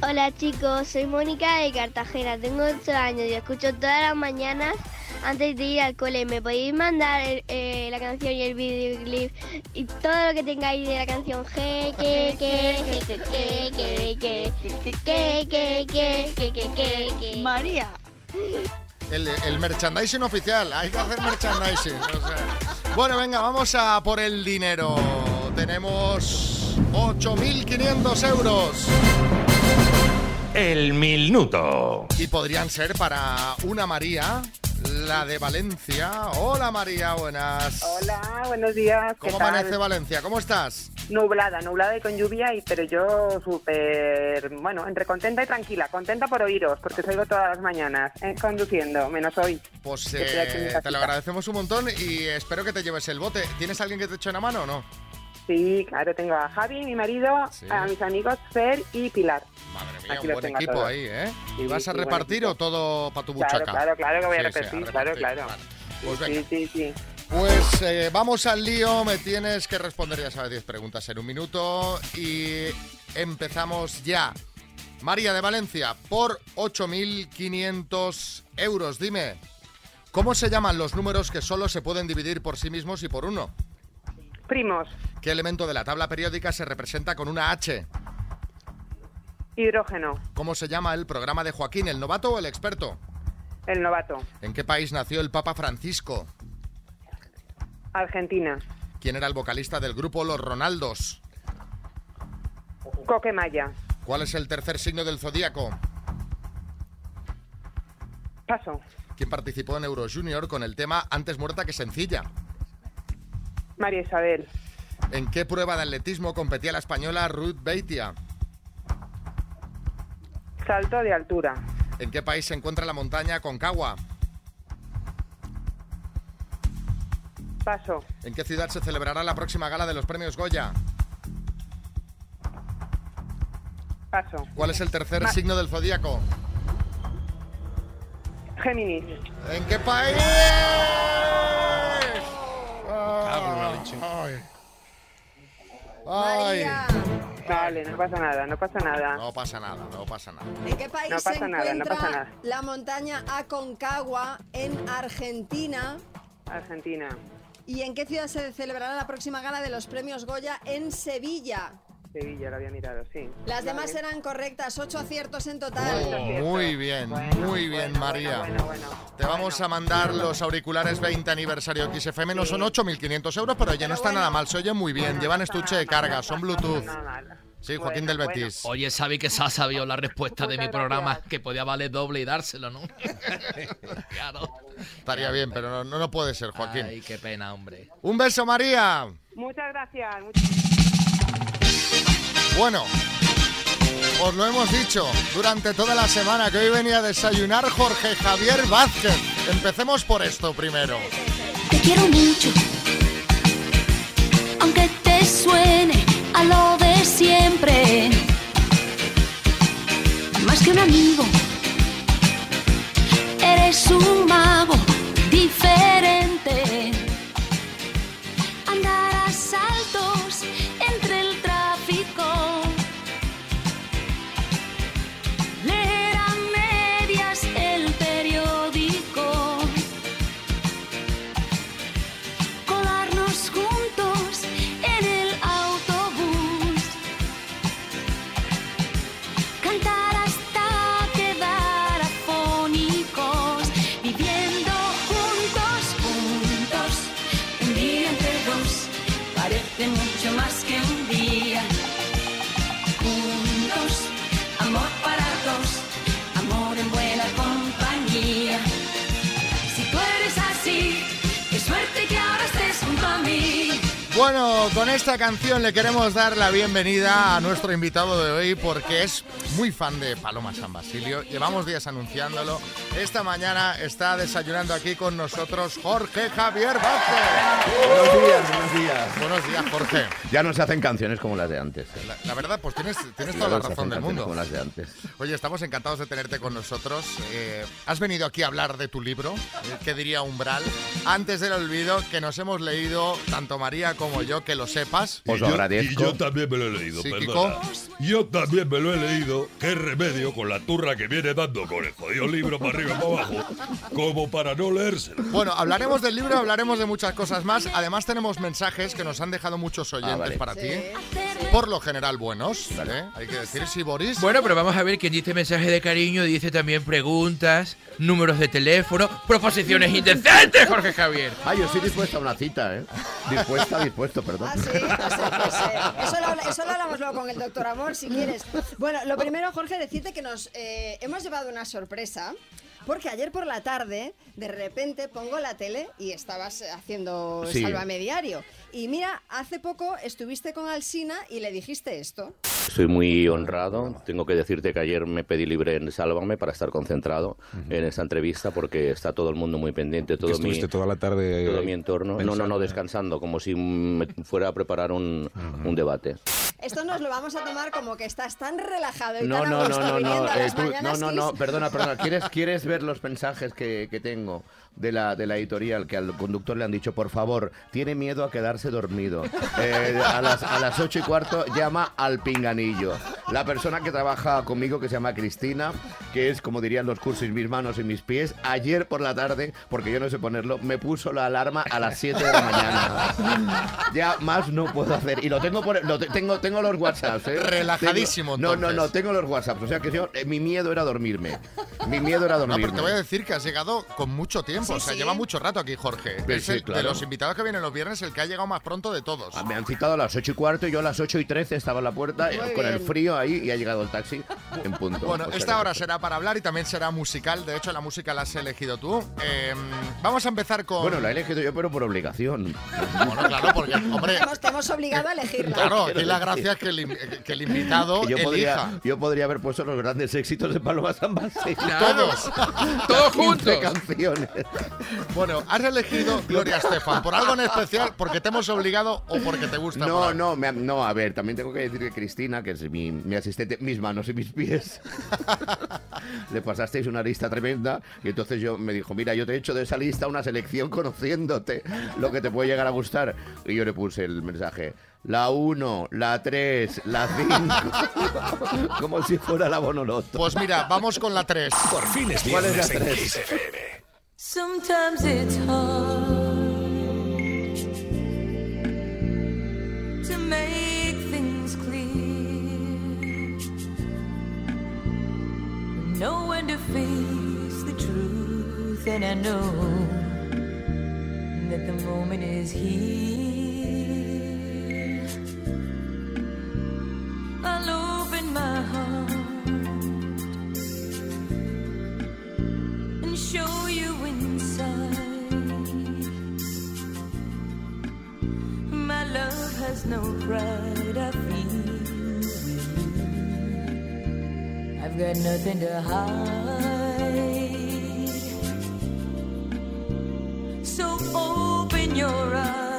Hola chicos, soy Mónica de Cartagena, tengo 8 años y escucho todas las mañanas antes de ir al cole. ¿Me podéis mandar el- eh, la canción y el videoclip y todo lo que tengáis de la canción? Je, que, que, je, que, que, que, que, que, que, que, que, que, que, que, que. María. el, el merchandising oficial. Hay que hacer merchandising. o sea. Bueno, venga, vamos a por el dinero. Tenemos 8.500 euros. El minuto. Y podrían ser para una María, la de Valencia. Hola María, buenas. Hola, buenos días. ¿qué ¿Cómo tal? amanece Valencia? ¿Cómo estás? Nublada, nublada y con lluvia, y, pero yo súper, bueno, entre contenta y tranquila. Contenta por oíros, porque os oigo todas las mañanas, eh, conduciendo, menos hoy. Pues eh, te lo agradecemos un montón y espero que te lleves el bote. ¿Tienes alguien que te eche una mano o no? Sí, claro, tengo a Javi, mi marido, a mis amigos Fer y Pilar. Madre mía, Aquí un buen equipo todos. ahí, ¿eh? Sí, ¿Y vas a sí, repartir o todo para tu buchaca? claro, claro que voy a Sí, sí, repetir, claro, claro. Pues Sí, venga. sí, sí. Pues eh, vamos al lío, me tienes que responder, ya sabes, 10 preguntas en un minuto y empezamos ya. María de Valencia, por 8.500 euros, dime, ¿cómo se llaman los números que solo se pueden dividir por sí mismos y por uno? Primos, ¿Qué elemento de la tabla periódica se representa con una H? hidrógeno, ¿Cómo se llama el programa de Joaquín, el novato o el experto? el novato, ¿En qué país nació el Papa Francisco? Argentina, ¿Quién era el vocalista del grupo Los Ronaldos? Coquemaya, ¿Cuál es el tercer signo del zodíaco? Paso, ¿Quién participó en Euro Junior con el tema Antes muerta que sencilla? María Isabel, ¿En qué prueba de atletismo competía la española Ruth Beitia? salto de altura, ¿En qué país se encuentra la montaña Concagua? Paso, ¿En qué ciudad se celebrará la próxima gala de los premios Goya? Paso, ¿Cuál es el tercer Ma- signo del zodíaco? Géminis, ¿En qué país? Ay. Ay. María. Vale, no pasa nada, no pasa nada. No pasa nada, no pasa nada. ¿En qué país No se pasa nada, no encuentra pasa nada. la montaña Aconcagua en Argentina? Argentina. ¿Y en qué ciudad se celebrará la próxima gala de los premios Goya en Sevilla? Sevilla, lo había mirado, sí. Las demás eran correctas, ocho aciertos en total. Oh, muy bien, muy bien, María. Te vamos a mandar los auriculares 20 aniversario XFM. No son 8.500 euros, pero oye, no está nada mal. Se oye muy bien. Llevan estuche de carga, son Bluetooth. Sí, Joaquín del Betis. Oye, Xavi, que se ha sabido la respuesta de mi programa, que podía valer doble y dárselo, ¿no? claro. Estaría bien, pero no, no, no puede ser, Joaquín. Ay, qué pena, hombre. Un beso, María. Muchas gracias. Bueno, os lo hemos dicho durante toda la semana que hoy venía a desayunar Jorge Javier Vázquez. Empecemos por esto primero. Te quiero mucho, aunque te suene a lo de siempre. Más que un amigo, eres un mago diferente. Mucho más que un día. Juntos, amor para dos, amor en buena compañía. Si tú eres así, qué suerte que ahora estés junto a mí. Bueno, con esta canción le queremos dar la bienvenida a nuestro invitado de hoy porque es muy fan de Paloma San Basilio. Llevamos días anunciándolo. Esta mañana está desayunando aquí con nosotros Jorge Javier Vázquez. Buenos días, buenos días. Buenos días, Jorge. Ya no se hacen canciones como las de antes. La, la verdad, pues tienes, tienes toda no la se razón hacen del mundo. Como las de antes. Oye, estamos encantados de tenerte con nosotros. Eh, has venido aquí a hablar de tu libro, eh, que diría Umbral. Antes del olvido, que nos hemos leído, tanto María como yo, que lo sepas. Y yo- Y yo también me lo he leído, Sí, perdona. Kiko. Yo también me lo he leído. Qué remedio con la turra que viene dando con el jodido libro para arriba y para abajo, como para no leérselo. Bueno, hablaremos del libro, hablaremos de muchas cosas más. Además, tenemos mensajes que nos han dejado muchos oyentes vale. para ti. Por lo general, buenos. ¿eh? Hay que decir, sí, Boris. Bueno, pero vamos a ver quién dice mensaje de cariño, dice también preguntas, números de teléfono, proposiciones indecentes, Jorge Javier. Ah, yo estoy dispuesta a una cita, ¿eh? Dispuesta, dispuesto, perdón. Ah, sí, pues, eh, pues, eh, eso, lo, habla- eso lo hablamos luego con el doctor Amor, si quieres. Bueno, lo primero, Jorge, decirte que nos eh, hemos llevado una sorpresa. Porque ayer por la tarde, de repente pongo la tele y estabas haciendo Sí. Sálvame Diario. Y mira, hace poco estuviste con Alsina y le dijiste esto. Estoy muy honrado. Tengo que decirte que ayer me pedí libre en Sálvame para estar concentrado en esta entrevista porque está todo el mundo muy pendiente, todo mi, estuviste toda la tarde todo mi entorno. No, no, no, pensando. descansando, como si me fuera a preparar un, un debate. Esto nos lo vamos a tomar como que estás tan relajado y No, tan no, no, gusto no, no, eh, tú- no, no, no, perdona, perdona. ¿Quieres, quieres ver los mensajes que, que tengo de la, de la editorial? Que al conductor le han dicho, por favor, tiene miedo a quedarse dormido. Eh, a, las, a las ocho y cuarto llama al pinganillo. La persona que trabaja conmigo, que se llama Cristina, que es, como dirían los cursos, mis manos y mis pies, ayer por la tarde, porque yo no sé ponerlo, me puso la alarma a las 7 de la mañana. Ya más no puedo hacer. Y lo tengo por, lo te- tengo, tengo los WhatsApps, ¿eh? Relajadísimo, Tengo- No, no, no, tengo los WhatsApps. O sea que yo, eh, mi miedo era dormirme. Mi miedo era No, dormirme. pero te voy a decir que has llegado con mucho tiempo. Sí, o sea, sí. lleva mucho rato aquí, Jorge. Es sí, el- de los invitados que vienen los viernes el que ha llegado más pronto de todos. Ah, Me han citado a las 8 y cuarto y yo a las 8 y 13 estaba en la puerta Muy con el frío ahí y ha llegado el taxi en punto. Bueno, esta hora será para hablar y también será musical. De hecho, la música la has elegido tú. Eh, vamos a empezar con. Bueno, la he elegido yo, pero por obligación. Bueno, claro, porque, hombre. Te hemos obligado a elegirla. Claro, aquí la gracia es que el, que el invitado Que yo, elija. podría, yo podría haber puesto los grandes éxitos de Paloma San Basilio. Todos. Todos juntos. canciones. Bueno, has elegido Gloria Estefan por algo en especial, porque te hemos obligado o porque te gusta. No, no, no, a ver, también tengo que decir que Cristina, que es mi, asistente, mis manos y mis pies, le pasasteis una lista tremenda y entonces yo me dijo, mira, yo te he hecho de esa lista una selección conociéndote lo que te puede llegar a gustar. Y yo le puse el mensaje, la 1, la 3, la 5. Como si fuera la Bonoloto. Pues mira, vamos con la 3. Por fin es ¿Cuál es la 3? Sometimes it's hard to make things clear. Know when to face the truth, and I know that the moment is here. I'll open my heart and show you has no pride, I feel. I've got nothing to hide. So open your eyes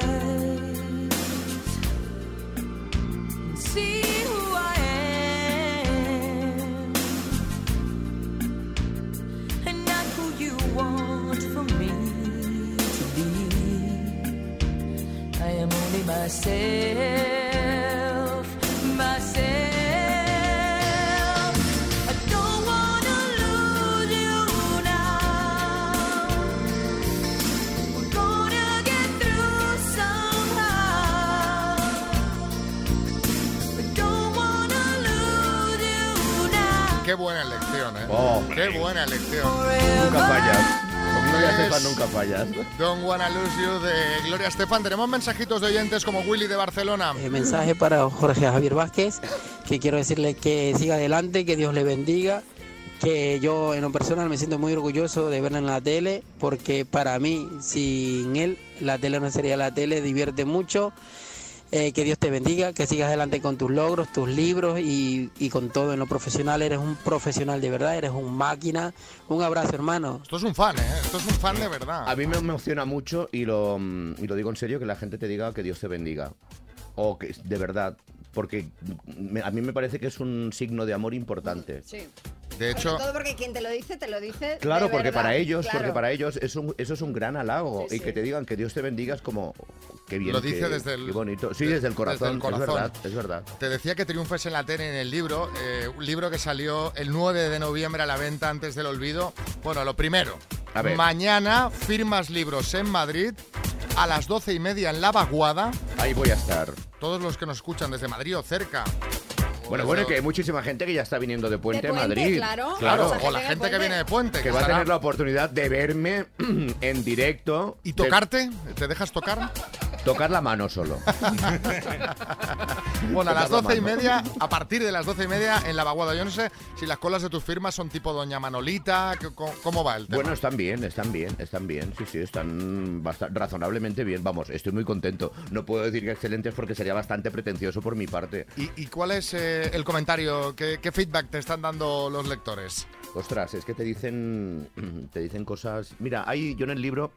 see you now. Qué buena elección, ¿eh? Oh. Qué buena elección. Nunca fallas. Gloria Estefan nunca fallas. Don't Wanna Lose You de Gloria Estefan. Tenemos mensajitos de oyentes como Willy de Barcelona. Eh, mensaje para Jorge Javier Vázquez, que quiero decirle que siga adelante, que Dios le bendiga, que yo en lo personal me siento muy orgulloso de verlo en la tele, porque para mí, sin él, la tele no sería la tele, divierte mucho. Eh, que Dios te bendiga, que sigas adelante con tus logros, tus libros y, y con todo en lo profesional. Eres un profesional de verdad, eres un máquina. Un abrazo, hermano. Esto es un fan, ¿eh? Esto es un fan de verdad. A mí me emociona mucho y lo, y lo digo en serio que la gente te diga que Dios te bendiga. O que de verdad. Porque me- a mí me parece que es un signo de amor importante. Sí. De Sobre todo porque quien te lo dice, te lo dice. Claro, de porque verdad, para ellos, claro. porque para ellos es un- eso es un gran halago Sí, y sí. que te digan que Dios te bendiga es como qué bien, Lo dice qué- desde el- qué bonito. Sí, de- desde el corazón, desde el es corazón. verdad, es verdad. Te decía que triunfes en la tele en el libro, eh, un libro que salió el 9 de noviembre a la venta antes del olvido. Bueno, lo primero, A ver. mañana firmas libros en Madrid a las doce y media en La Vaguada. Ahí voy a estar. Todos los que nos escuchan desde Madrid o cerca. Bueno, bueno, que hay muchísima gente que ya está viniendo de Puente, De Puente, Madrid. claro. Claro, o la gente que viene de Puente, Que que va a tener la oportunidad de verme en directo. ¿Y tocarte? ¿Te dejas tocar? Tocar la mano solo. Bueno, a las Tocar la doce y media, a partir de las doce y media en La Vaguada. Yo no sé si las colas de tus firmas son tipo Doña Manolita, ¿cómo va el tema? Bueno, están bien, están bien, están bien, sí, sí, están razonablemente bien. Vamos, estoy muy contento. No puedo decir que excelentes porque sería bastante pretencioso por mi parte. ¿Y, y cuál es eh, el comentario? ¿Qué, qué feedback te están dando los lectores? Ostras, es que te dicen, te dicen cosas. Mira, hay yo en el libro,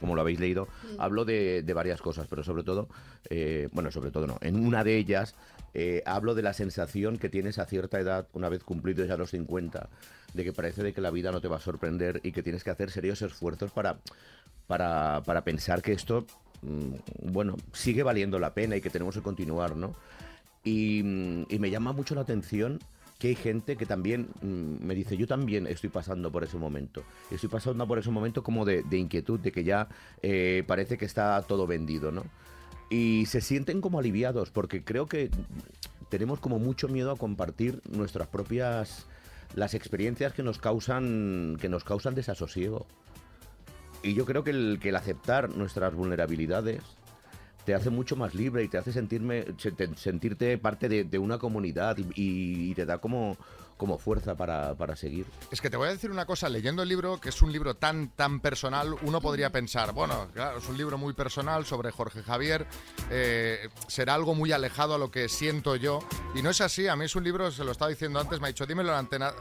como lo habéis leído, hablo de, de varias cosas, pero sobre todo, eh, bueno, sobre todo no. En una de ellas eh, hablo de la sensación que tienes a cierta edad, una vez cumplidos ya los 50, de que parece de que la vida no te va a sorprender y que tienes que hacer serios esfuerzos para, para, para pensar que esto, mm, bueno, sigue valiendo la pena y que tenemos que continuar, ¿no? Y, mm, y me llama mucho la atención que hay gente que también mm, me dice, yo también estoy pasando por ese momento. Estoy pasando por ese momento como de, de inquietud, de que ya eh, parece que está todo vendido, ¿no? Y se sienten como aliviados, porque creo que tenemos como mucho miedo a compartir nuestras propias las experiencias que nos causan que nos causan desasosiego. Y yo creo que el, que el aceptar nuestras vulnerabilidades te hace mucho más libre y te hace sentirme, se- te- sentirte parte de, una comunidad y- y te da como, como fuerza para, para seguir. Es que te voy a decir una cosa, leyendo el libro, que es un libro tan, tan personal, uno podría pensar, bueno, claro, es un libro muy personal sobre Jorge Javier, eh, será algo muy alejado a lo que siento yo, y no es así, a mí es un libro, se lo estaba diciendo antes, me ha dicho, dímelo en la antena,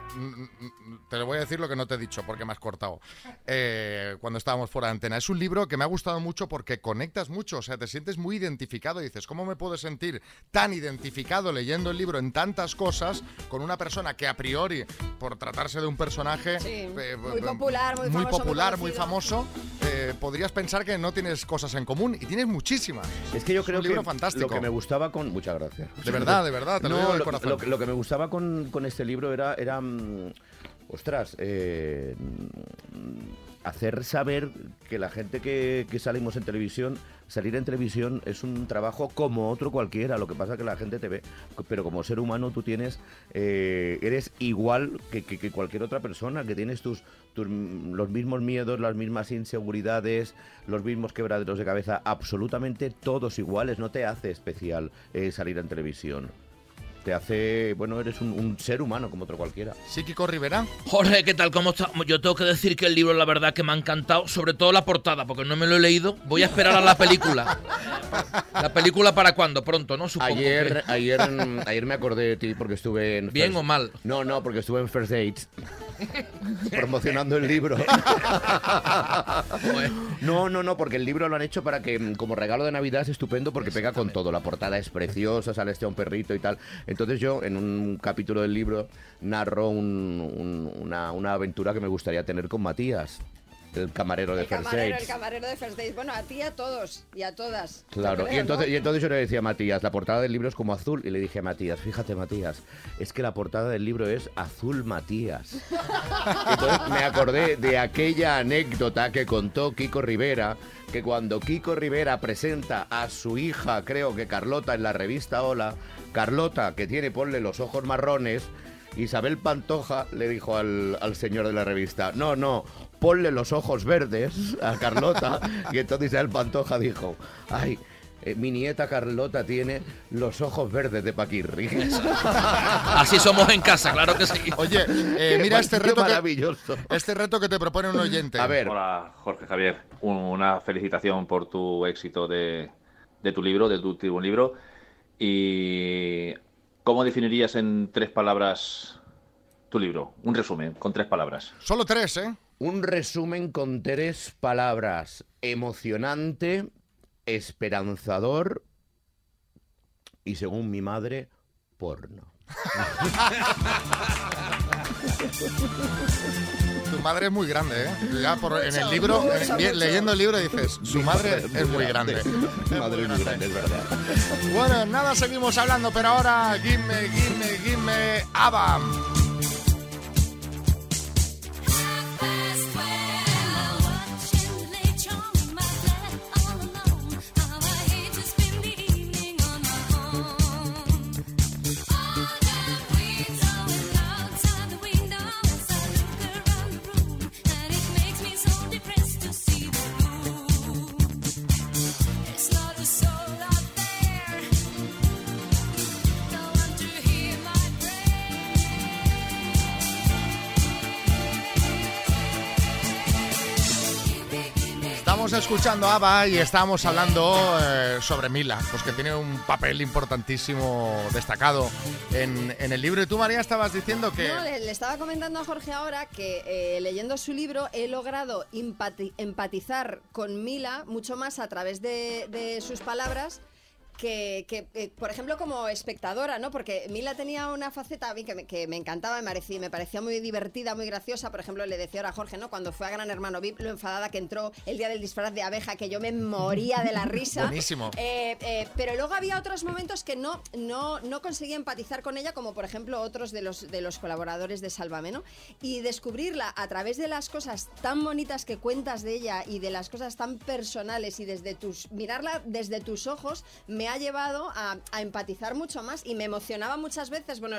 te lo voy a decir lo que no te he dicho, porque me has cortado, eh, cuando estábamos fuera de antena. Es un libro que me ha gustado mucho porque conectas mucho, o sea, te sientes muy identificado y dices, ¿cómo me puedo sentir tan identificado leyendo el libro en tantas cosas con una persona que a priori, por tratarse de un personaje Sí, eh, muy eh, popular, muy famoso, popular, muy famoso, eh, podrías pensar que no tienes cosas en común y tienes muchísimas. Es que yo Es creo un libro que fantástico. lo que me gustaba con... Muchas gracias. De verdad, de verdad, te lo digo de lo, corazón. lo que- lo que me gustaba con, con este libro era... era mm, ostras, eh, hacer saber que la gente que, salimos en televisión, salir en televisión es un trabajo como otro cualquiera, lo que pasa que la gente te ve, pero como ser humano tú tienes, eh, eres igual que, cualquier otra persona, que tienes tus, los mismos miedos, las mismas inseguridades, los mismos quebraderos de cabeza, absolutamente todos iguales, no te hace especial eh, salir en televisión. Te hace, bueno, eres un, un ser humano como otro cualquiera. ¿Sí, Kiko Rivera? Jorge, ¿qué tal? ¿Cómo estás? Yo tengo que decir que el libro, la verdad, que me ha encantado, sobre todo la portada, porque no me lo he leído. Voy a esperar a la película. ¿La película para cuándo? Pronto, ¿no? Supongo Ayer, que- ayer, ayer me acordé de ti porque estuve en... ¿Bien First- o mal? No, no, porque estuve en First Dates promocionando el libro. No, no, no, porque el libro lo han hecho para que mm, como regalo de Navidad es estupendo porque pega con todo. La portada es preciosa, sale este un perrito y tal. Entonces yo en un capítulo del libro narro un- un- una, una aventura que me gustaría tener con Matías, el camarero de El First camarero, Dates. el camarero de First Dates. Bueno, a ti a todos y a todas. Claro, y entonces, ¿no? y entonces yo le decía a Matías, la portada del libro es como azul, y le dije a Matías, fíjate Matías, es que la portada del libro es azul Matías. Entonces me acordé de aquella anécdota que contó Kiko Rivera, que cuando Kiko Rivera presenta a su hija, creo que Carlota, en la revista Hola, Carlota, que tiene, ponle los ojos marrones, Isabel Pantoja le dijo al, al señor de la revista, no, no, ponle los ojos verdes a Carlota. y entonces Isabel Pantoja dijo, ay, eh, mi nieta Carlota tiene los ojos verdes de Paquirri. Así somos en casa, claro que sí. Oye, eh, mira este reto, que, maravilloso. este reto que te propone un oyente. Hola, Jorge Javier. Un- Una felicitación por tu éxito de, de tu libro, de tu último libro. ¿Y cómo definirías en tres palabras tu libro? Un resumen, con tres palabras. Solo tres, ¿eh? Un resumen con tres palabras. Emocionante, esperanzador y, según mi madre, porno. Madre es muy grande, ¿eh? Ya por- en el libro, leyendo el libro dices, su madre es muy grande. Madre es muy grande, es verdad. Bueno, nada, seguimos hablando, pero ahora, gimme, gimme, gimme, ABBA. Escuchando ABBA y estamos hablando eh, sobre Mila, pues que tiene un papel importantísimo destacado en, en el libro. Y tú, María, estabas diciendo que... No, le, le estaba comentando a Jorge ahora que eh, leyendo su libro he logrado empati- empatizar con Mila mucho más a través de, de sus palabras. Que, que, eh, por ejemplo, como espectadora, ¿no? Porque Mila tenía una faceta a mí que me, que me encantaba, me parecía, me parecía muy divertida, muy graciosa. Por ejemplo, le decía ahora a Jorge, ¿no? Cuando fue a Gran Hermano VIP, lo enfadada que entró el día del disfraz de abeja, que yo me moría de la risa. Buenísimo. Eh, eh, pero luego había otros momentos que no, no, no conseguía empatizar con ella, como por ejemplo otros de los, de los colaboradores de Sálvame, ¿no? Y descubrirla a través de las cosas tan bonitas que cuentas de ella y de las cosas tan personales y desde tus mirarla desde tus ojos me ha llevado a, a empatizar mucho más y me emocionaba muchas veces. Bueno,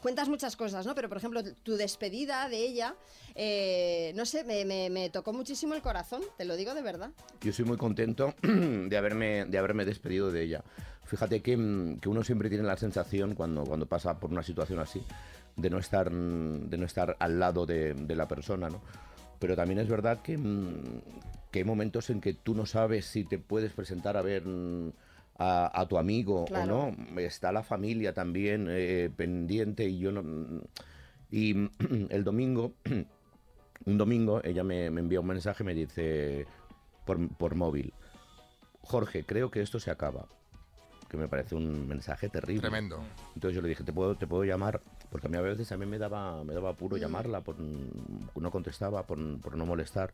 cuentas muchas cosas, ¿no? Pero por ejemplo, tu despedida de ella, eh, no sé, me, me- me tocó muchísimo el corazón, te lo digo de verdad. Yo soy muy contento de haberme, de haberme despedido de ella. Fíjate que, mm, que uno siempre tiene la sensación cuando, cuando pasa por una situación así, de no estar, de no estar al lado de, de la persona, ¿no? Pero también es verdad que, mm, que hay momentos en que tú no sabes si te puedes presentar a ver mm, a, a tu amigo Claro. o no. Está la familia también eh, pendiente y yo no... mm, Y mm, el domingo, un domingo, ella me, me envía un mensaje, me dice por, por móvil, Jorge, creo que esto se acaba. Que me parece un mensaje terrible. Tremendo. Entonces yo le dije, ¿te puedo, te puedo llamar? Porque a mí a veces a mí me daba, me daba apuro llamarla, por, no contestaba, por, por no molestar.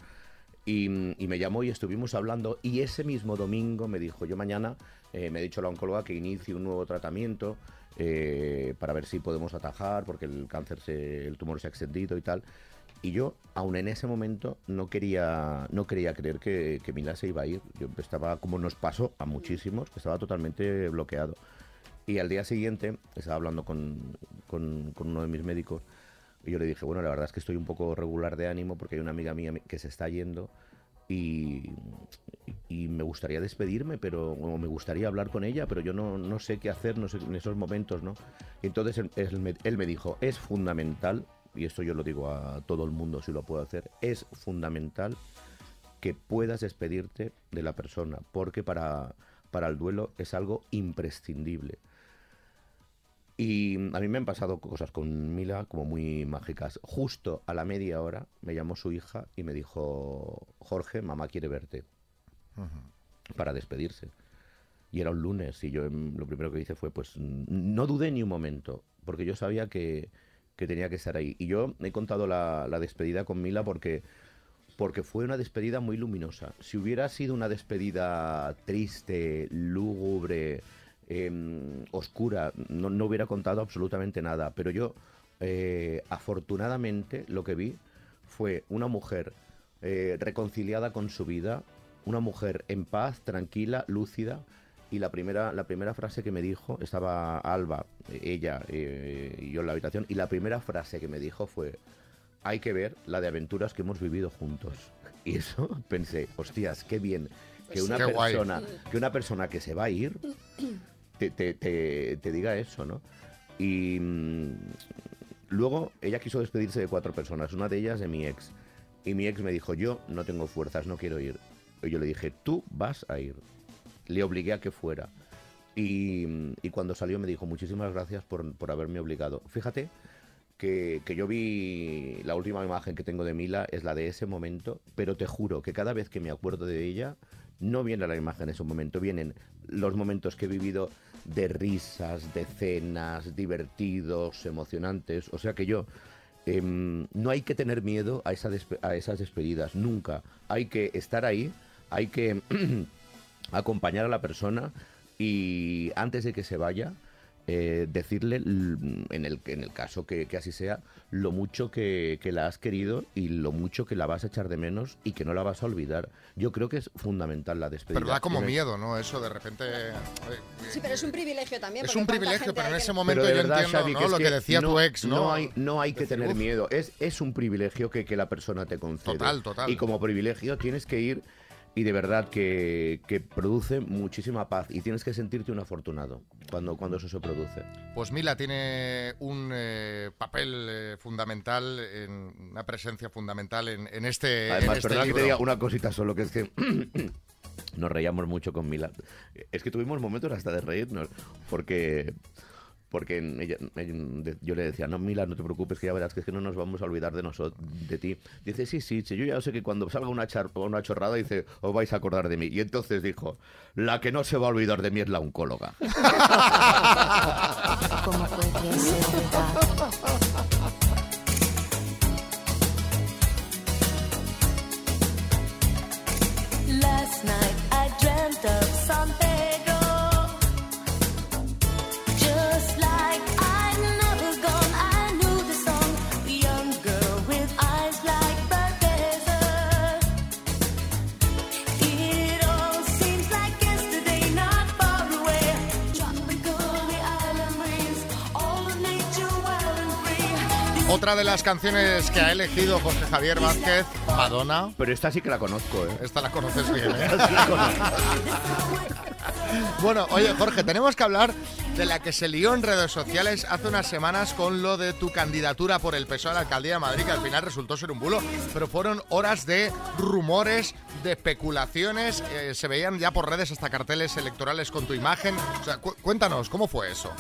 Y, y me llamó y estuvimos hablando y ese mismo domingo me dijo, yo mañana eh, me ha dicho la oncóloga que inicie un nuevo tratamiento eh, para ver si podemos atajar, porque el cáncer, se, el tumor se ha extendido y tal. Y yo, aún en ese momento, no quería, no quería creer que, que Mila se iba a ir. Yo estaba, como nos pasó a muchísimos, que estaba totalmente bloqueado. Y al día siguiente estaba hablando con, con- con uno de mis médicos y yo le dije, bueno, la verdad es que estoy un poco regular de ánimo porque hay una amiga mía que se está yendo y, y me gustaría despedirme, pero o me gustaría hablar con ella, pero yo no, no sé qué hacer no sé, en esos momentos, ¿no? Entonces él, él me, él me dijo, es fundamental, y esto yo lo digo a todo el mundo si lo puedo hacer, es fundamental que puedas despedirte de la persona, porque para, para el duelo es algo imprescindible. Y a mí me han pasado cosas con Mila como muy mágicas. Justo a la media hora me llamó su hija y me dijo, Jorge, mamá quiere verte para despedirse. Y era un lunes y yo em, lo primero que hice fue, pues no dudé ni un momento, porque yo sabía que, que tenía que estar ahí. Y yo he contado la, la despedida con Mila porque, porque fue una despedida muy luminosa. Si hubiera sido una despedida triste, lúgubre, em, oscura, no, no hubiera contado absolutamente nada. Pero yo, eh, afortunadamente, lo que vi fue una mujer eh, reconciliada con su vida, una mujer en paz, tranquila, lúcida. Y la primera, la primera frase que me dijo, estaba Alba, eh, ella eh, y yo en la habitación, y la primera frase que me dijo fue, hay que ver la de aventuras que hemos vivido juntos. Y eso pensé, hostias, qué bien que Pues una guay. persona, que una persona que se va a ir te, te- te- te diga eso, ¿no? Y mm, luego ella quiso despedirse de cuatro personas, una de ellas de mi ex. Y mi ex me dijo, yo no tengo fuerzas, no quiero ir. Y yo le dije, tú vas a ir. Le obligué a que fuera. Y, mm, y cuando salió me dijo, muchísimas gracias por, por haberme obligado. Fíjate que, que yo vi la última imagen que tengo de Mila es la de ese momento, pero te juro que cada vez que me acuerdo de ella, no viene la imagen de ese momento, vienen los momentos que he vivido de risas, de cenas, divertidos, emocionantes. O sea que yo, em, no hay que tener miedo a, esa a esas despedidas, nunca. Hay que estar ahí, hay que acompañar a la persona y antes de que se vaya, eh, decirle, en el, en el caso que, que así sea, lo mucho que, que la has querido y lo mucho que la vas a echar de menos y que no la vas a olvidar. Yo creo que es fundamental la despedida. Pero da como miedo, ¿no? Eso de repente... eh, Sí, pero es un privilegio también. Es un privilegio, pero en ese momento yo verdad, entiendo Xavi, ¿no? que es lo que, decía tu ex, ¿no? No hay, no hay que Decir, tener "Uf". miedo. Es, es un privilegio que, que la persona te concede. Total, total. Y como privilegio tienes que ir y de verdad que, que produce muchísima paz y tienes que sentirte un afortunado cuando, cuando eso se produce. Pues Mila tiene un eh, papel eh, fundamental, en, una presencia fundamental en, en este, en Además, este perdona que te diga una cosita solo, que es que nos reíamos mucho con Mila. Es que tuvimos momentos hasta de reírnos, porque porque ella- ella- yo le decía, no, Mila, no te preocupes, que ya verás que es que no nos vamos a olvidar de nosotros, de ti. Dice, sí, sí, sí, yo ya sé que cuando salga una, char- una chorrada, dice, os vais a acordar de mí. Y entonces dijo, la que no se va a olvidar de mí es la oncóloga. ¿Cómo puede ser Otra de las canciones que ha elegido José Javier Vázquez, Madonna. Pero esta sí que la conozco, ¿eh? Esta la conoces bien, ¿eh? Esta sí la conozco. Bueno, oye, Jorge, tenemos que hablar de la que se lió en redes sociales hace unas semanas con lo de tu candidatura por el PSOE a la alcaldía de Madrid, que al final resultó ser un bulo, pero fueron horas de rumores, de especulaciones, eh, se veían ya por redes hasta carteles electorales con tu imagen. O sea, cu- cuéntanos, ¿cómo fue eso?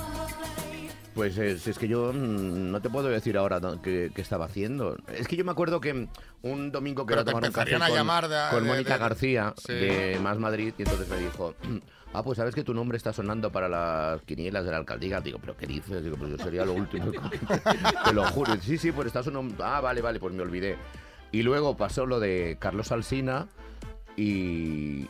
Pues es, es que yo mm, no te puedo decir ahora qué, estaba haciendo. Es que yo me acuerdo que un domingo que Pero iba a te tomar un café con, llamar de- con de- Mónica de- García Sí. de Más Madrid y entonces me dijo, ah, pues sabes que tu nombre está sonando para las quinielas de la alcaldía. Digo, ¿pero qué dices? Digo, pues yo sería lo último. te lo juro. Sí, sí, pues está sonando... Ah, vale, vale, pues me olvidé. Y luego pasó lo de Carlos Alsina y,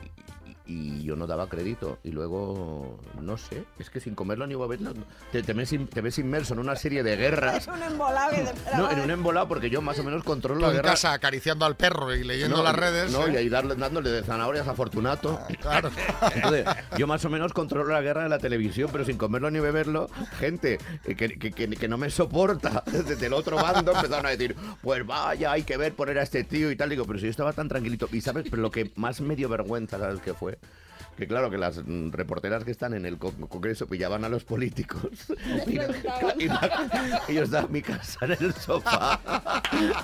y yo no daba crédito. Y luego, no sé, es que sin comerlo ni beberlo, te, te, ves, in- te ves inmerso en una serie de guerras. Es un embolado No, en un embolado porque yo más o menos controlo Tú la en guerra. casa acariciando al perro y leyendo No, las redes. No, ¿eh? y ahí darle- dándole de zanahorias a Fortunato. Claro. Entonces, yo más o menos controlo la guerra de la televisión, pero sin comerlo ni beberlo, gente que, que- que- que no me soporta desde el otro bando empezaron a decir, pues vaya, hay que ver poner a este tío y tal. Digo, pero si yo estaba tan tranquilito. Y sabes, pero lo que más me dio vergüenza, ¿sabes qué fue? Que claro, que las reporteras que están en el co- Congreso pillaban a los políticos. Y, y la- y yo estaba en mi casa en el sofá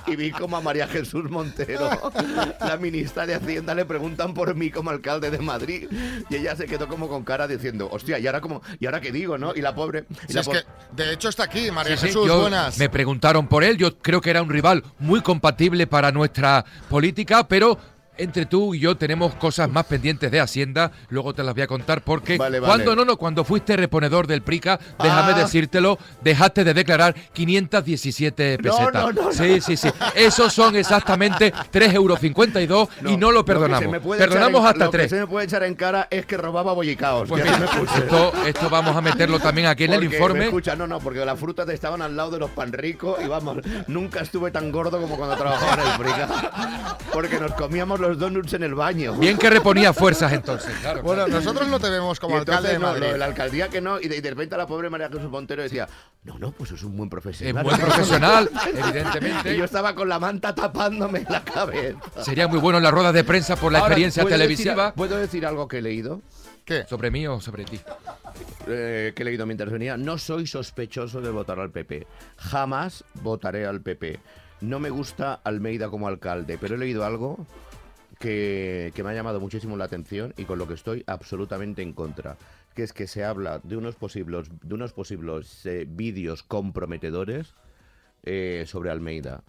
y vi como a María Jesús Montero, la ministra de Hacienda, le preguntan por mí como alcalde de Madrid y ella se quedó como con cara diciendo, hostia, ¿y ahora, como, ¿y ahora qué digo, no? Y la pobre... y Si la es po- que, de hecho, está aquí, María Sí, sí, Jesús, yo- buenas. Me preguntaron por él, yo creo que era un rival muy compatible para nuestra política, pero entre tú y yo tenemos cosas más pendientes de Hacienda, luego te las voy a contar porque Vale, vale. cuando no, no, cuando fuiste reponedor del PRICA, déjame Ah. decírtelo, dejaste de declarar 517 No, pesetas. no, no, no. Sí, sí, sí. Esos son exactamente 3,52 euros y no lo que perdonamos. Perdonamos en- hasta lo que 3. se me puede echar en cara es que robaba bollicaos. Pues que mira, esto, esto vamos a meterlo también aquí en el informe. me Escucha, no, no, porque las frutas estaban al lado de los pan ricos y vamos, nunca estuve tan gordo como cuando trabajaba en el Frica. Porque nos comíamos los donuts en el baño. Bien que reponía fuerzas entonces, claro. Bueno, nosotros no te vemos como Y alcalde de Madrid. la alcaldía que no, y de, y de repente la pobre María Jesús Montero decía, no, no, pues es un buen profesional. Es buen profesional, evidentemente. Y yo estaba con la manta tapándome la cabeza. Sería muy bueno en las ruedas de prensa por la Ahora, experiencia ¿puedo televisiva. decir- ¿Puedo decir algo que he leído? ¿Qué? ¿Sobre mí o sobre ti? Eh, que he leído mientras venía. No soy sospechoso de votar al PP. Jamás votaré al PP. No me gusta Almeida como alcalde, pero he leído algo que, me ha llamado muchísimo la atención y con lo que estoy absolutamente en contra. Que es que se habla de unos posibles, de unos posibles eh, vídeos comprometedores eh, sobre Almeida.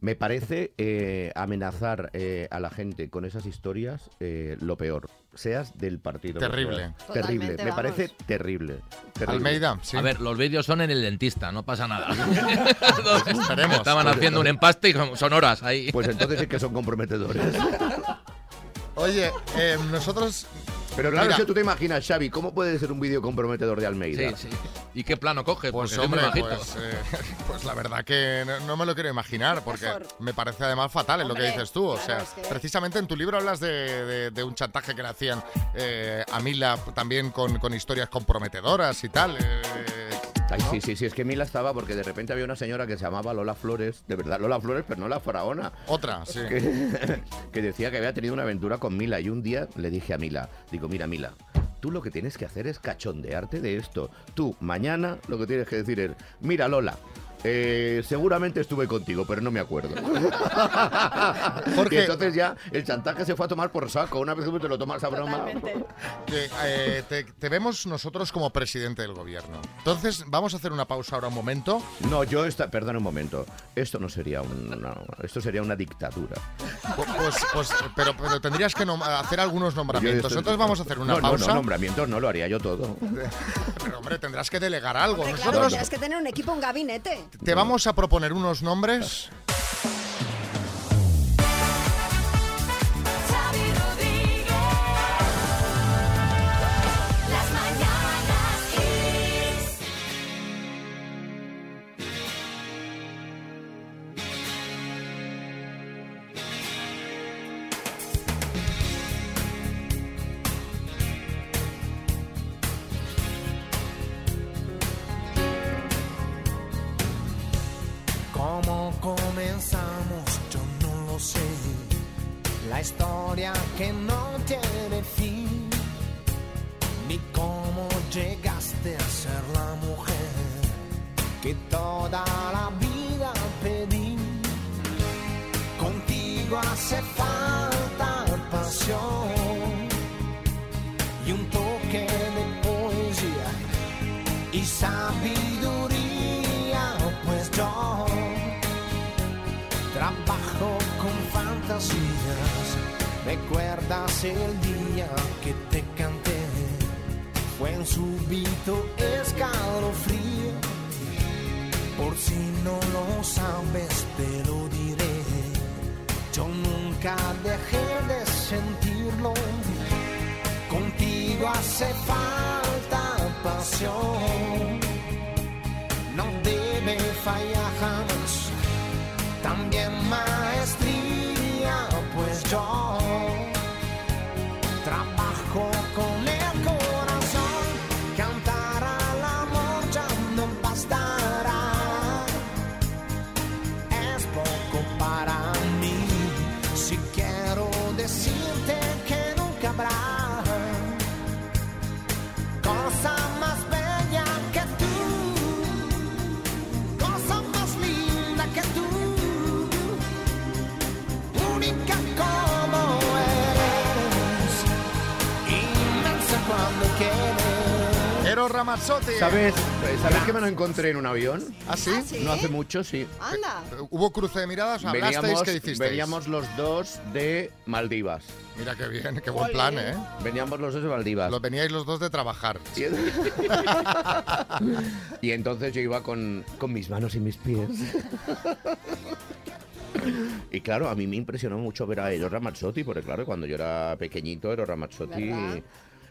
Me parece eh, amenazar a la gente con esas historias lo peor. Seas del partido. Terrible. Terrible. Me vamos. parece terrible. terrible. Almeida, sí. A ver, los vídeos son en el dentista, no pasa nada. Esperemos. Estaban Pues haciendo un entonces- empaste y son horas ahí. Pues entonces sí que son comprometedores. Oye, eh, nosotros... Pero claro, Mira. que tú te imaginas, Xavi, ¿cómo puede ser un vídeo comprometedor de Almeida? Sí, sí. ¿Y qué plano coge? Pues Porque hombre, pues, eh, pues la verdad que no, no me lo quiero imaginar, porque me parece además fatal en lo que dices tú. O sea, es que- precisamente en tu libro hablas de, de- de un chantaje que le hacían eh, a Mila también con, con historias comprometedoras y tal. eh, Ay, ¿no? sí, sí, sí, es que Mila estaba porque de repente había una señora que se llamaba Lola Flores, de verdad Lola Flores, pero no la faraona. Otra, sí. Que, que decía que había tenido una aventura con Mila y un día le dije a Mila, digo, mira Mila, tú lo que tienes que hacer es cachondearte de esto. Tú, mañana, lo que tienes que decir es, mira Lola, eh, seguramente estuve contigo, pero no me acuerdo. Porque- Y entonces ya el chantaje se fue a tomar por saco. Una vez que te lo tomas a broma. que, eh, te, te vemos nosotros como presidente del gobierno. Entonces, vamos a hacer una pausa ahora un momento. No, yo esta, perdona un momento. Esto no sería una, esto sería una dictadura. Pu- Pues, pues, pero, pero tendrías que hacer algunos nombramientos. Estoy- Entonces vamos a hacer una no, pausa. No, no, nombramientos no lo haría yo todo. Pero hombre, tendrás que delegar algo. Hombre, claro, Nosotros tienes que tener un equipo, un gabinete. Te vamos a proponer unos nombres. Trabajo con Eros Ramazzotti. ¿Sabes, ¿Sabes que me lo encontré en un avión? ¿Ah, sí? ¿Ah, sí? No hace mucho, sí. Anda. ¿Hubo cruce de miradas? ¿Hablasteis? Veníamos, ¿Qué hicisteis? veníamos los dos de Maldivas. Mira qué bien, qué buen plan, ¿eh? Veníamos los dos de Maldivas. Lo veníais los dos de trabajar. Y entonces yo iba con, con mis manos y mis pies. Y claro, a mí me impresionó mucho ver a Eros Ramazzotti, porque claro, cuando yo era pequeñito, Eros Ramazzotti... ¿Verdad?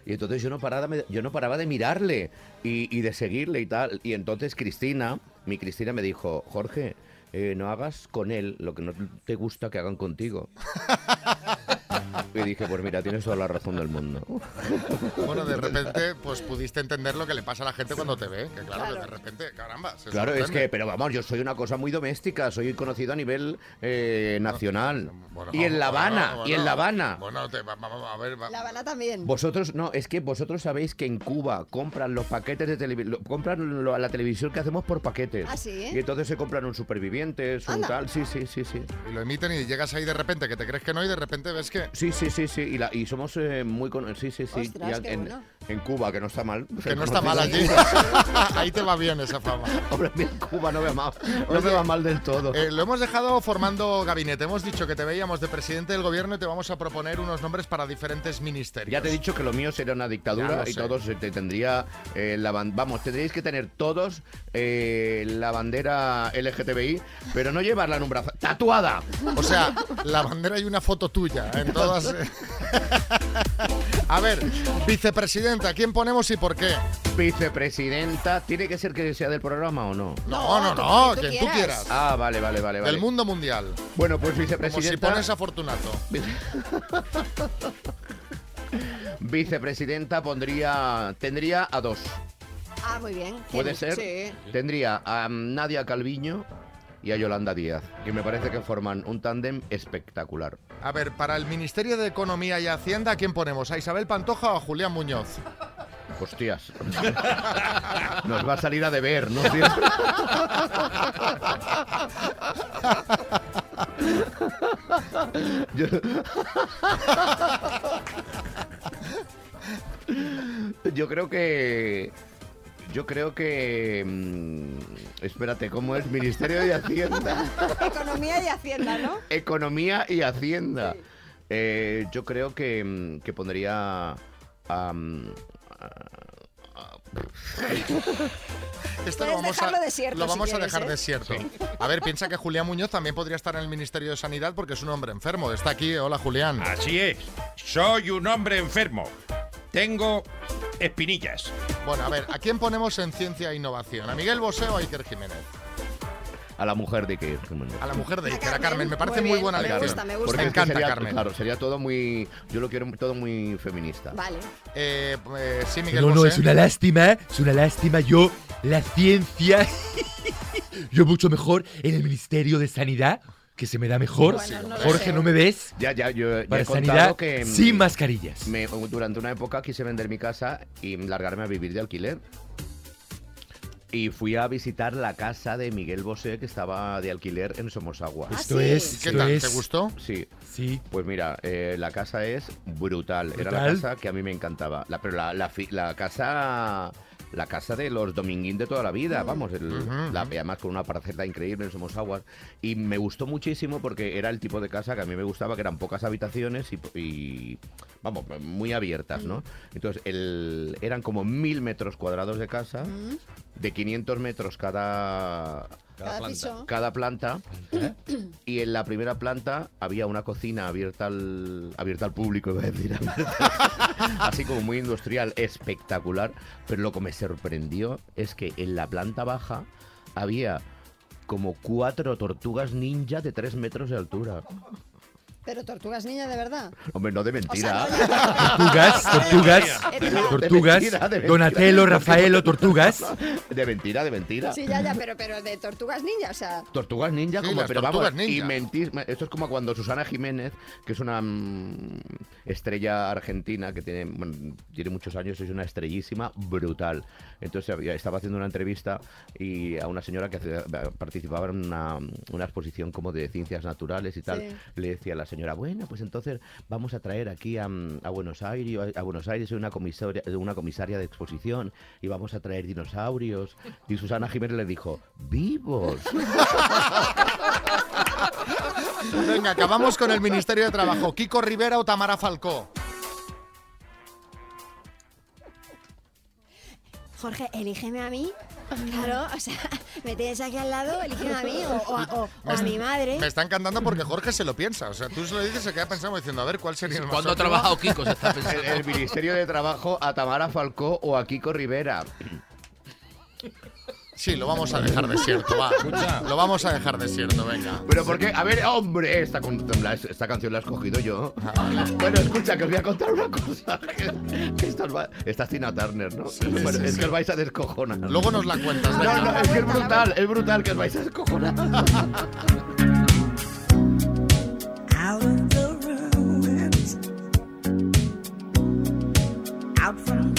Y entonces yo no paraba, yo no paraba de mirarle y, de seguirle y tal. Y entonces Cristina, mi Cristina me dijo, Jorge, eh, no hagas con él lo que no te gusta que hagan contigo. y dije, pues mira, tienes toda la razón del mundo. Bueno, de repente, pues pudiste entender lo que le pasa a la gente cuando te ve. Que claro, que Claro. de repente, caramba. se Claro, es que, pero vamos, yo soy una cosa muy doméstica, soy conocido a nivel eh, nacional. Bueno, y en La Habana, bueno, y en La Habana. Bueno, te- va- vamos a ver. va- La Habana también. Vosotros, no, es que vosotros sabéis que en Cuba compran los paquetes de televisión, compran lo- la televisión que hacemos por paquetes. ¿Ah, sí? Y entonces se compran un supervivientes, un Anda. tal, sí, sí, sí, sí. Y lo emiten y llegas ahí de repente, que te crees que no, y de repente ves que. Sí, sí, sí, sí, y, la- y somos eh, muy con, sí, sí, sí. Ostras, Y a- qué en, bueno. En Cuba, que no está mal. Que no está mal allí. ahí te va bien esa fama. Hombre, en Cuba no me va mal, no me va mal del todo. Eh, lo hemos dejado formando gabinete. Hemos dicho que te veíamos de presidente del gobierno y te vamos a proponer unos nombres para diferentes ministerios. Ya te he dicho que lo mío sería una dictadura y sé. todos eh, te tendría eh, la vamos, tendríais que tener todos eh, la bandera LGTBI, pero no llevarla en un brazo, tatuada. O sea, la bandera y una foto tuya en todas. a ver, vicepresidenta, ¿quién ponemos y por qué? Vicepresidenta, ¿tiene que ser que sea del programa o no? No, no, no, tú quien tú quieras. quieras. Ah, vale, vale, vale, vale. Del mundo mundial. Bueno, pues Como si vicepresidenta. pones a Fortunato. Vicepresidenta pondría tendría a dos. Ah, muy bien. ¿Puede ¿Quién? ser? Sí. Tendría a Nadia Calviño y a Yolanda Díaz, que me parece que forman un tándem espectacular. A ver, para el Ministerio de Economía y Hacienda, ¿a quién ponemos? ¿A Isabel Pantoja o a Julián Muñoz? Hostias. Nos va a salir a deber, ¿no? Yo... Yo creo que... Yo creo que... mm, espérate, ¿cómo es? Ministerio de Hacienda. Economía y Hacienda, ¿no? Economía y Hacienda. Eh, yo creo que, mm, que pondría... Esto Puedes dejarlo desierto lo si vamos a dejar ¿eh? desierto. A ver, piensa que Julián Muñoz también podría estar en el Ministerio de Sanidad porque es un hombre enfermo. Está aquí. Hola, Julián. Así es. Soy un hombre enfermo. Tengo espinillas. Bueno, a ver, ¿a quién ponemos en ciencia e innovación? ¿A Miguel Bosé o a Iker Jiménez? a la mujer de Iker Jiménez. A la mujer de Iker, a Carmen. Me parece Muy buena me elección. gusta, me gusta. Porque Me encanta, sería, Carmen. Claro, sería todo muy... Yo lo quiero todo muy feminista. Vale. Eh, eh, sí, Miguel No, no, Bosé. es una lástima, es una lástima. Yo, la ciencia, yo mucho mejor en el Ministerio de Sanidad, que se me da mejor. Bueno, no lo Jorge. ¿no me ves? Ya, ya, yo ya Para he sanidad, contado que... mm, sin mascarillas. me- durante una época quise vender mi casa y largarme a vivir de alquiler. Y fui a visitar la casa de Miguel Bosé, que estaba de alquiler en Somosagua. Esto Ah, sí. es- ¿Qué esto tal? es- ¿Te gustó? Sí. Sí. Pues mira, eh, la casa es brutal. Era la casa que a mí me encantaba. La, pero la, la, fi- la casa... La casa de los dominguín de toda la vida, vamos, el- Ujú, la- además con una parcela increíble en Somosaguas. Y me gustó muchísimo porque era el tipo de casa que a mí me gustaba, que eran pocas habitaciones y, y, vamos, muy abiertas, ¿no? Entonces, el, eran como mil metros cuadrados de casa, de 500 metros cada, Cada planta. piso. cada planta. Y en la primera planta había una cocina abierta al, abierta al público, iba a decir. Así como muy industrial, espectacular. Pero lo que me sorprendió es que en la planta baja había como cuatro tortugas ninja de tres metros de altura. Pero tortugas niña de verdad. Hombre, no de mentira. Tortugas, tortugas, De tortugas, mentira, de mentira. Donatello, Rafaelo, tortugas. De mentira, de mentira. Sí, ya, ya, pero, pero de tortugas niña, o sea. Tortugas ninja, Sí, como, pero tortugas vamos, ninja. y mentís, esto es como cuando Susana Jiménez, que es una mm, estrella argentina que tiene, bueno, tiene muchos años, es una estrellísima brutal. Entonces estaba haciendo una entrevista y a una señora que hace- participaba en una, una exposición como de ciencias naturales y tal, Sí. le decía a la señora, bueno, pues entonces vamos a traer aquí a, mm, a Buenos Aires, a Buenos Aires una comisaria, una comisaria de exposición y vamos a traer dinosaurios. Y Susana Jiménez le dijo, vivos. Venga, acabamos con el Ministerio de Trabajo. Kiko Rivera o Tamara Falcó. Jorge, elígeme a mí. Claro, o sea, me tienes aquí al lado, elígeme a mí o, o a- o- o a mi madre. Me está encantando porque Jorge se lo piensa. O sea, tú se lo dices y se queda pensando diciendo, a ver, ¿cuál sería el más ¿Cuándo ha trabajado Kiko? Se está pensando. El, el Ministerio de Trabajo a Tamara Falcó o a Kiko Rivera. Sí, lo vamos a dejar desierto, va. Lo vamos a dejar desierto, venga. Pero porque, a ver, hombre, esta, canción la he escogido yo. Bueno, escucha, que os voy a contar una cosa. Que, que esta, os va- esta es Tina Turner, ¿no? bueno, sí, es sí. que os vais a descojonar. Luego nos la cuentas, No, venga. no, es que es brutal, es brutal que os vais a descojonar. Out of the ruins, out from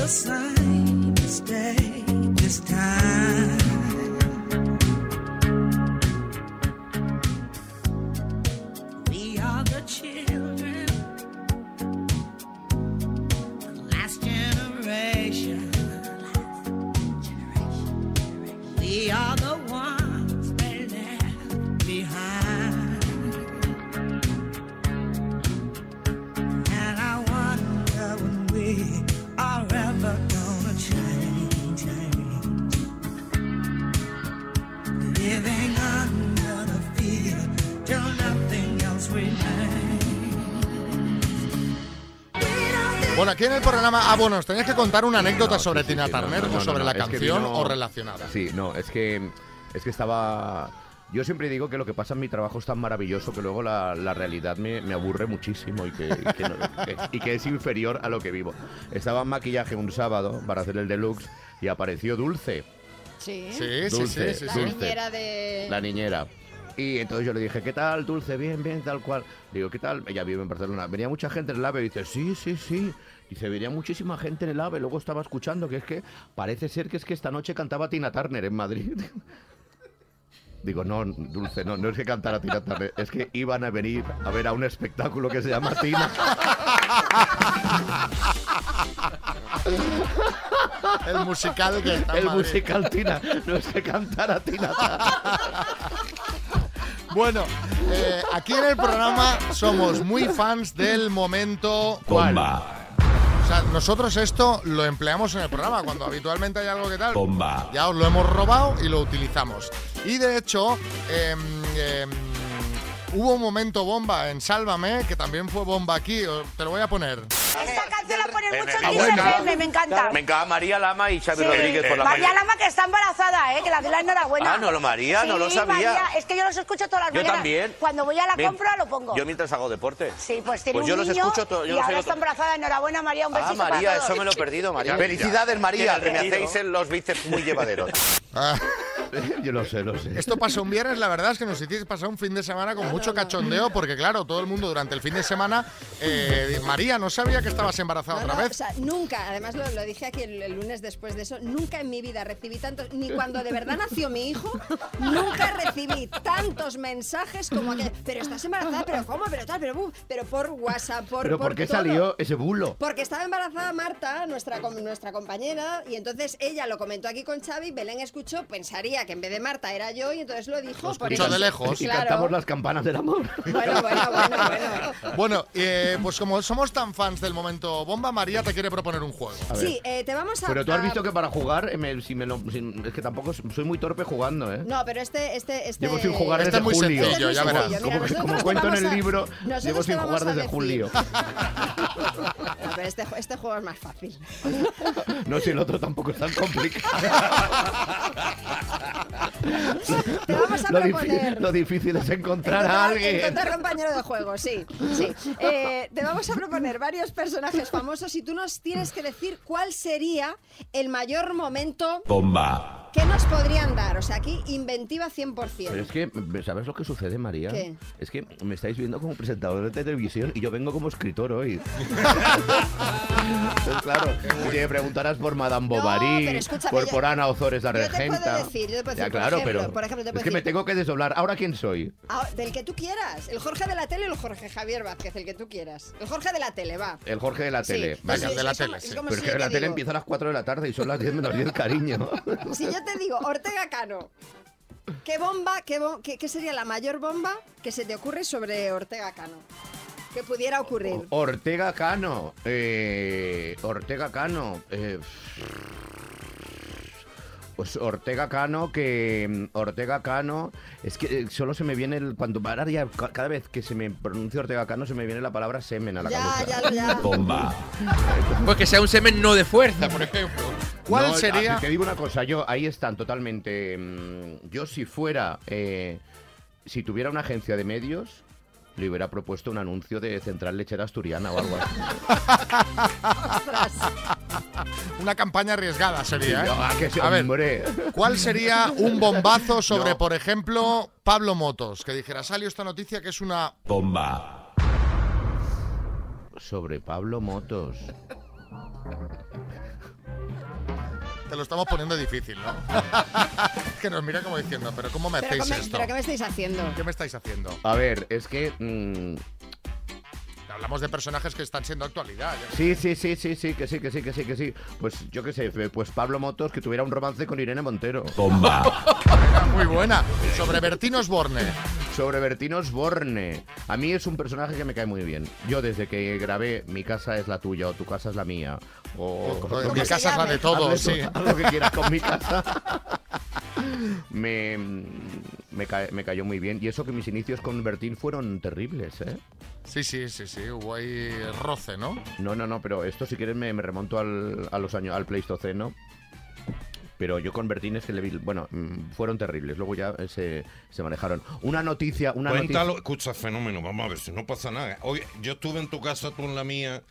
the same mistake this time. Bueno, aquí en el programa. Ah, bueno, os tenéis que contar una anécdota sobre Tina Turner No, no, o sobre no, la canción vino- o relacionada. Sí, no, es que, es que estaba... Yo siempre digo que lo que pasa en mi trabajo es tan maravilloso que luego la, la realidad me, me aburre muchísimo y que, y que no- que- y que es inferior a lo que vivo. Estaba en maquillaje un sábado para hacer el deluxe y apareció Dulce. Sí. Sí, sí, Dulce, sí, sí, La sí. niñera de. La niñera. Y entonces yo le dije, ¿qué tal, Dulce? Bien, bien, tal cual. Digo, ¿qué tal? Ella vive en Barcelona. Venía mucha gente en el AVE y dice, sí, sí, sí. Dice, venía muchísima gente en el AVE. Luego estaba escuchando que es que parece ser que es que esta noche cantaba Tina Turner en Madrid. Digo, no, Dulce, no, no es que cantara Tina Turner, es que iban a venir a ver a un espectáculo que se llama Tina. El musical que está El musical Tina, no es que cantara Tina Bueno, eh, aquí en el programa somos muy fans del momento. Bomba. O sea, nosotros esto lo empleamos en el programa. Cuando habitualmente hay algo que tal. Bomba. Ya os lo hemos robado y lo utilizamos. Y de hecho, em, hubo un momento bomba en Sálvame, que también fue bomba aquí. Te lo voy a poner. Esta canción la ponen mucho en Ah, Kiss bueno. FM, me encanta. Me encanta María Lama y Xavi Sí. Rodríguez por la María mañana. Lama que está embarazada, ¿eh? que la doy la enhorabuena. Ah, no lo María, no Sí, lo sabía. María, es que yo los escucho todas las Yo mañanas. también. Cuando voy a la compra lo pongo. Yo mientras hago deporte. Sí, pues tiene Pues yo un los niño escucho todo- yo y los ahora está embarazada. Enhorabuena, María, un Ah, besito María, para todos. eso me lo he perdido, María. Felicidades. María, Que que me hacéis en los bíceps muy llevaderos. Ah, Yo lo sé, lo sé. Esto pasó un viernes, la verdad es que nos hiciste pasar un fin de semana con mucho cachondeo, porque claro, todo el mundo durante el fin de semana, eh, María, no sabía que estabas embarazada No, otra no, vez. o sea, nunca, además lo, lo dije aquí el, el lunes después de eso, nunca en mi vida recibí tantos, ni cuando de verdad nació mi hijo, nunca recibí tantos mensajes como que, pero estás embarazada, pero cómo, pero tal, pero buf", pero por WhatsApp, por ¿Pero por por qué todo. salió ese bulo? Porque estaba embarazada Marta, nuestra, nuestra compañera, y entonces ella lo comentó aquí con Xavi, Belén escuchó, pensaría que en vez de Marta era yo, y entonces lo dijo. por escuchó eso- de lejos. Y Claro. cantamos las campanas del amor. Bueno, bueno, bueno, bueno. Bueno, eh, pues como somos tan fans del momento bomba, María te quiere proponer un juego. Sí, eh, te vamos a... Pero tú has visto que para jugar, eh, me- si me lo- si- es que tampoco soy muy torpe jugando, ¿eh? No, pero este, este, este. Llevo sin jugar Este desde muy julio. sencillo, Este es ya verás. Mira, como, cuento en el a- libro, llevo sin jugar desde decir. julio. No, pero este, este juego es más fácil. No, si el otro tampoco es tan complicado. Te vamos a lo, proponer. lo difícil es encontrar a alguien. Encontrar compañero de juego, sí. sí. Eh, te vamos a proponer varios personajes famosos y tú nos tienes que decir cuál sería el mayor momento Bomba. Que nos podrían dar. O sea, aquí inventiva 100%. Pero es que, ¿sabes lo que sucede, María? ¿Qué? Es que me estáis viendo como presentador de televisión y yo vengo como escritor hoy. Entonces, claro, si me preguntarás por Madame Bovary, por, yo- por Ana Ozores la yo te puedo regenta. decir, yo te puedo ya, decir, por claro, ejemplo, pero por ejemplo, te puedo es que me decir- tengo que desdoblar. ¿Ahora quién soy? Ah, del que tú quieras. El Jorge de la tele o el Jorge Javier Vázquez, el que tú quieras. El Jorge de la tele, va. El Jorge de la Sí, tele. pues Venga, sí, de la tele. Pero si es que la tele empieza a las 4 de la tarde y son las 10 menos 10, cariño. Si yo te digo Ortega Cano, ¿qué bomba, qué, bo- qué- qué sería la mayor bomba que se te ocurre sobre Ortega Cano? Que pudiera ocurrir. Ortega Cano. eh, Ortega Cano. eh, pues Ortega Cano, que. mm, Ortega Cano. Es que eh, solo se me viene el. Cuando ahora ya, ca- cada vez que se me pronuncia Ortega Cano, se me viene la palabra semen a la Ya, cabeza. ya, ya. Bomba. Pues que sea un semen no de fuerza, por ejemplo. ¿Cuál No, sería? ah, Te digo una cosa, yo ahí están totalmente. mm, yo si fuera. eh, si tuviera una agencia de medios. Le hubiera propuesto un anuncio de Central Lechera Asturiana o algo así. Una campaña arriesgada sería, ¿eh? Sí, ah, que A ver. ¿cuál sería un bombazo sobre, No. por ejemplo, Pablo Motos? Que dijera, salió esta noticia que es una... Bomba. Sobre Pablo Motos. Te lo estamos poniendo difícil, ¿no? que nos mira como diciendo, pero ¿cómo me ¿Pero, hacéis cómo- esto? pero qué me estáis haciendo? ¿Qué me estáis haciendo? A ver, es que. mm, Hablamos de personajes que están siendo actualidad. sí, sí, sí, sí, sí, que sí, que sí, que sí, que sí. Pues yo qué sé, pues Pablo Motos que tuviera un romance con Irene Montero. Bomba. Muy buena. Sobre Bertín Osborne. Sobre Bertín Osborne. A mí es un personaje que me cae muy bien. Yo desde que grabé Mi casa es la tuya o Tu casa es la mía. O, Mi casa es la de todos, haz sí. haz lo que quieras con mi casa. me, me, cae- me cayó muy bien. Y eso que mis inicios con Bertín fueron terribles, ¿eh? Sí, sí, sí, sí. Hubo ahí roce, ¿no? No, no, no, pero esto si quieres me, me remonto al, a los años, al Pleistoceno. Pero yo con Bertín es que le vi, bueno, mm, fueron terribles. Luego ya eh, se, se manejaron. Una noticia, una Cuéntalo, noticia. escucha, fenómeno, vamos a ver si no pasa nada. Oye, yo estuve en tu casa, tú en la mía.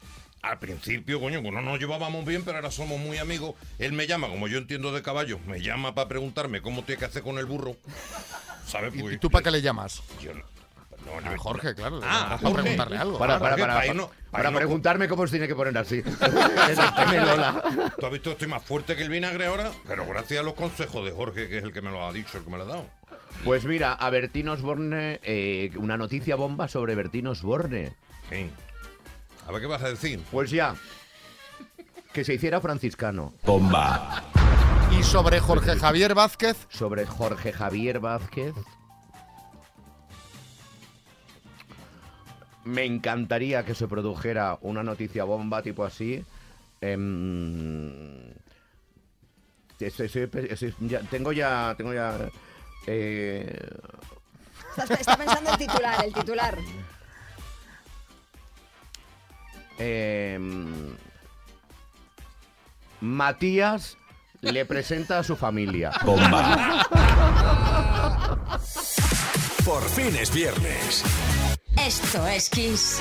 Al principio, coño, que no nos llevábamos bien, pero ahora somos muy amigos. Él me llama, como yo entiendo de caballos, me llama para preguntarme cómo tiene que hacer con el burro. ¿Sabes? ¿Y, Pues, y tú para qué le llamas? yo no- no, A yo- Jorge, claro. Ah, a para Jorge. preguntarle algo. Para, Jorge, no- no- preguntarme cómo se tiene que poner así. Lola. ¿Tú has visto que estoy más fuerte que el vinagre ahora? Pero gracias a los consejos de Jorge, que es el que me lo ha dicho, el que me lo ha dado. Pues mira, a Bertín Osborne, eh, una noticia bomba sobre Bertín Osborne. Sí. A ver qué vas a decir. Pues ya, que se hiciera franciscano. Bomba. Y sobre Jorge Javier Vázquez. Sobre Jorge Javier Vázquez. Me encantaría que se produjera una noticia bomba tipo así. Em, estoy- estoy- estoy- ya- tengo ya. Tengo ya. eh, Está, está pensando el titular, el titular. em, Matías le presenta a su familia. Bomba. Por fin es viernes. Esto es Kiss.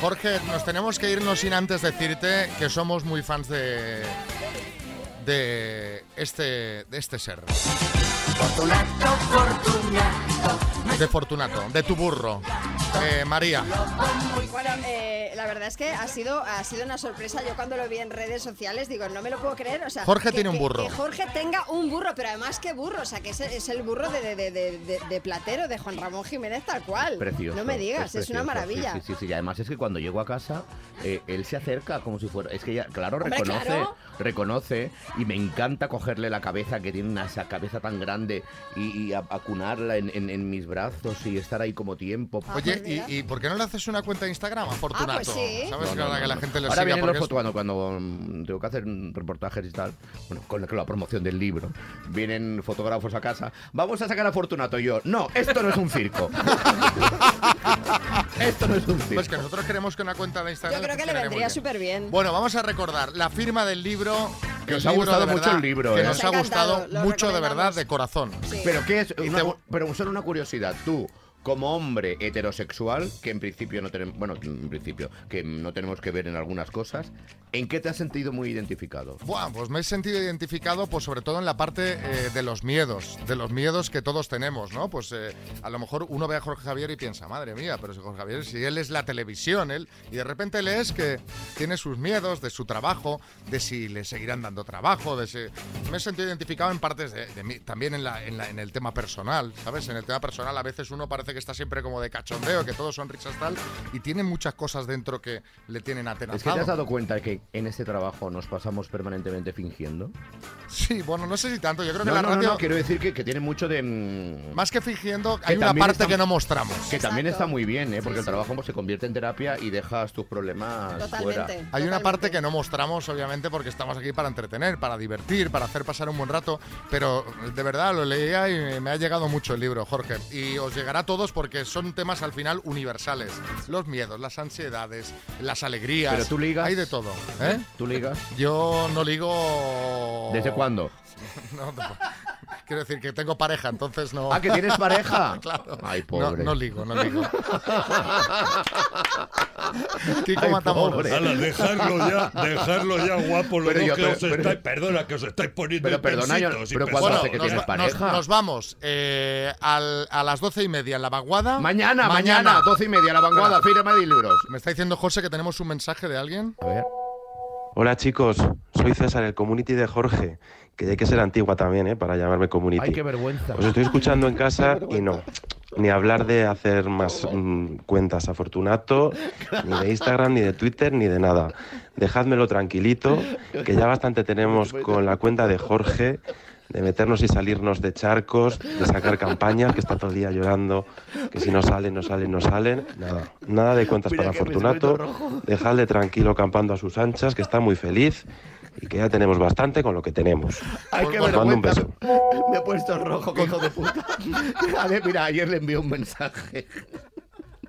Jorge, nos tenemos que irnos sin antes decirte que somos muy fans de de este de este ser. Fortunato, Fortunato. De Fortunato, de tu burro. Eh, María. Bueno, eh, verdad es que ha sido, ha sido una sorpresa. Yo cuando lo vi en redes sociales digo, no me lo puedo creer. O sea, Jorge que- tiene un burro. Que Jorge tenga un burro, pero además que burro. O sea, que es, es el burro de, de, de, de- de- de Platero, de Juan Ramón Jiménez, tal cual. Precioso. No me digas, es, una maravilla. Sí, sí, sí. Y además es que cuando llego a casa, eh, él se acerca como si fuera. Es que ya, claro, Hombre, reconoce, claro. reconoce. Y me encanta cogerle la cabeza, que tiene una esa cabeza tan grande, y, y acunarla en, en- en mis brazos y estar ahí como tiempo. Oye, ¿y, y por qué no le haces una cuenta de Instagram a Fortunato? pues sí. ¿Sabes? No, que no, que la gente le Ahora vienen los es- fotos cuando, cuando mm, tengo que hacer mm, reportajes y tal, bueno, con la, promoción del libro, vienen fotógrafos a casa, vamos a sacar a Fortunato y yo, no, esto no es un circo. esto no es un circo. Pues que nosotros queremos que una cuenta de Instagram Yo creo que le vendría súper bien. Bueno, vamos a recordar la firma del libro. Que os ha gustado mucho el libro, Que ¿eh? nos Nos ha gustado lo mucho de verdad, de corazón. Pero qué es, Y Una- te- pero solo una curiosidad, tú como hombre heterosexual, que en principio no tenemos, bueno, en principio, que no tenemos que ver en algunas cosas, ¿en qué te has sentido muy identificado? Pues me he sentido identificado, pues sobre todo en la parte eh, de los miedos, de los miedos que todos tenemos, ¿no? Pues eh, a lo mejor uno ve a Jorge Javier y piensa, madre mía, pero si Jorge Javier, si él es la televisión, él, y de repente lees que tiene sus miedos de su trabajo, de si le seguirán dando trabajo, de si... Me he sentido identificado en partes de, de mí, también en, la, en, la- en el tema personal, ¿sabes? En el tema personal a veces uno parece que está siempre como de cachondeo, que todos son risas tal, y tiene muchas cosas dentro que le tienen atenazado. ¿Es que te has dado cuenta que en este trabajo nos pasamos permanentemente fingiendo? Sí, bueno, no sé si tanto, yo creo que No, la no, radio... no, quiero decir que, que tiene mucho de... mm, Más que fingiendo, que hay una también parte está- que no mostramos. Que también Exacto. está muy bien, ¿eh? porque Sí, el sí. trabajo pues, se convierte en terapia y dejas tus problemas fuera. Totalmente. Hay una totalmente. parte que no mostramos, obviamente, porque estamos aquí para entretener, para divertir, para hacer pasar un buen rato, pero de verdad lo leía y me ha llegado mucho el libro, Jorge. Y os llegará a todos porque son temas al final universales. Los miedos, las ansiedades, las alegrías. Pero tú ligas. Hay de todo. ¿eh? ¿Tú ligas? Yo no ligo... ¿Desde cuándo? No, no, quiero decir que tengo pareja, entonces no... Ah, ¿que tienes pareja? claro. Ay, No, pobre. no ligo, no ligo. Kiko Ay, Matamoros. pobre. Ala, dejarlo ya, dejarlo ya, guapo, Pero yo- que pero- os pero- estáis, perdona, que os estáis poniendo Pero perdona, yo- pero. ¿cuándo hace que nos, tienes nos- pareja? nos vamos eh, al- a las doce y media en la vaguada. Mañana, mañana, doce y media, la vanguardia, firma de libros. Me está diciendo José que tenemos un mensaje de alguien. A ver. Hola chicos, soy César, el community de Jorge, que hay que ser antigua también, ¿eh? Para llamarme community. Ay, qué vergüenza. Os estoy escuchando en casa y no, ni hablar de hacer más mm, cuentas a Fortunato, ni de Instagram, ni de Twitter, ni de nada. Dejádmelo tranquilito, que ya bastante tenemos con la cuenta de Jorge, de meternos y salirnos de charcos, de sacar campañas, que está todo el día llorando, que si no salen, no salen, no salen. Nada, nada de cuentas Mira para Fortunato. Dejadle tranquilo campando a sus anchas, que está muy feliz y que ya tenemos bastante con lo que tenemos. Ay, qué Os mando un vergüenza. beso. Me he puesto rojo, hijo de puta. A ver, mira, ayer le envié un mensaje.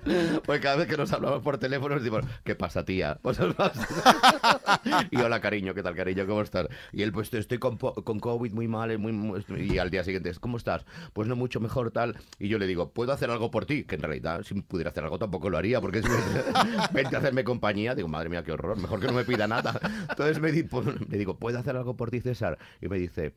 Pues cada vez que nos hablamos por teléfono nos decimos, ¿qué pasa, tía? Pues y hola, cariño, ¿qué tal, cariño? ¿Cómo estás? Y él, pues estoy con, con COVID muy mal, muy, muy- y al día siguiente, ¿cómo estás? Pues no mucho mejor, tal. Y yo le digo, ¿puedo hacer algo por ti? Que en realidad, si pudiera hacer algo, tampoco lo haría, porque es vente a hacerme compañía. Digo, madre mía, qué horror, mejor que no me pida nada. Entonces me di- pues, le digo, ¿puedo hacer algo por ti, César? Y me dice,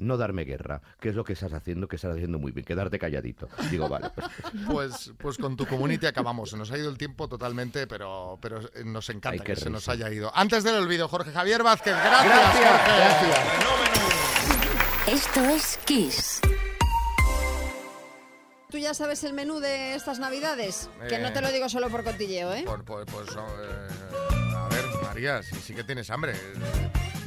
no darme guerra, que es lo que estás haciendo, que estás haciendo muy bien, quedarte calladito. Digo, vale, pues, Pues, pues con tu community acabamos. Se nos ha ido el tiempo totalmente, pero, pero eh, nos encanta Ay, que se nos haya ido. Antes del olvido, Jorge Javier Vázquez, gracias. Gracias, Jorge. Esto es Kiss. ¿Tú ya sabes el menú de estas navidades? Que no Eh. te lo digo solo por cotilleo, ¿eh? Por- por- pues, eh, a ver, María, si sí que tienes hambre.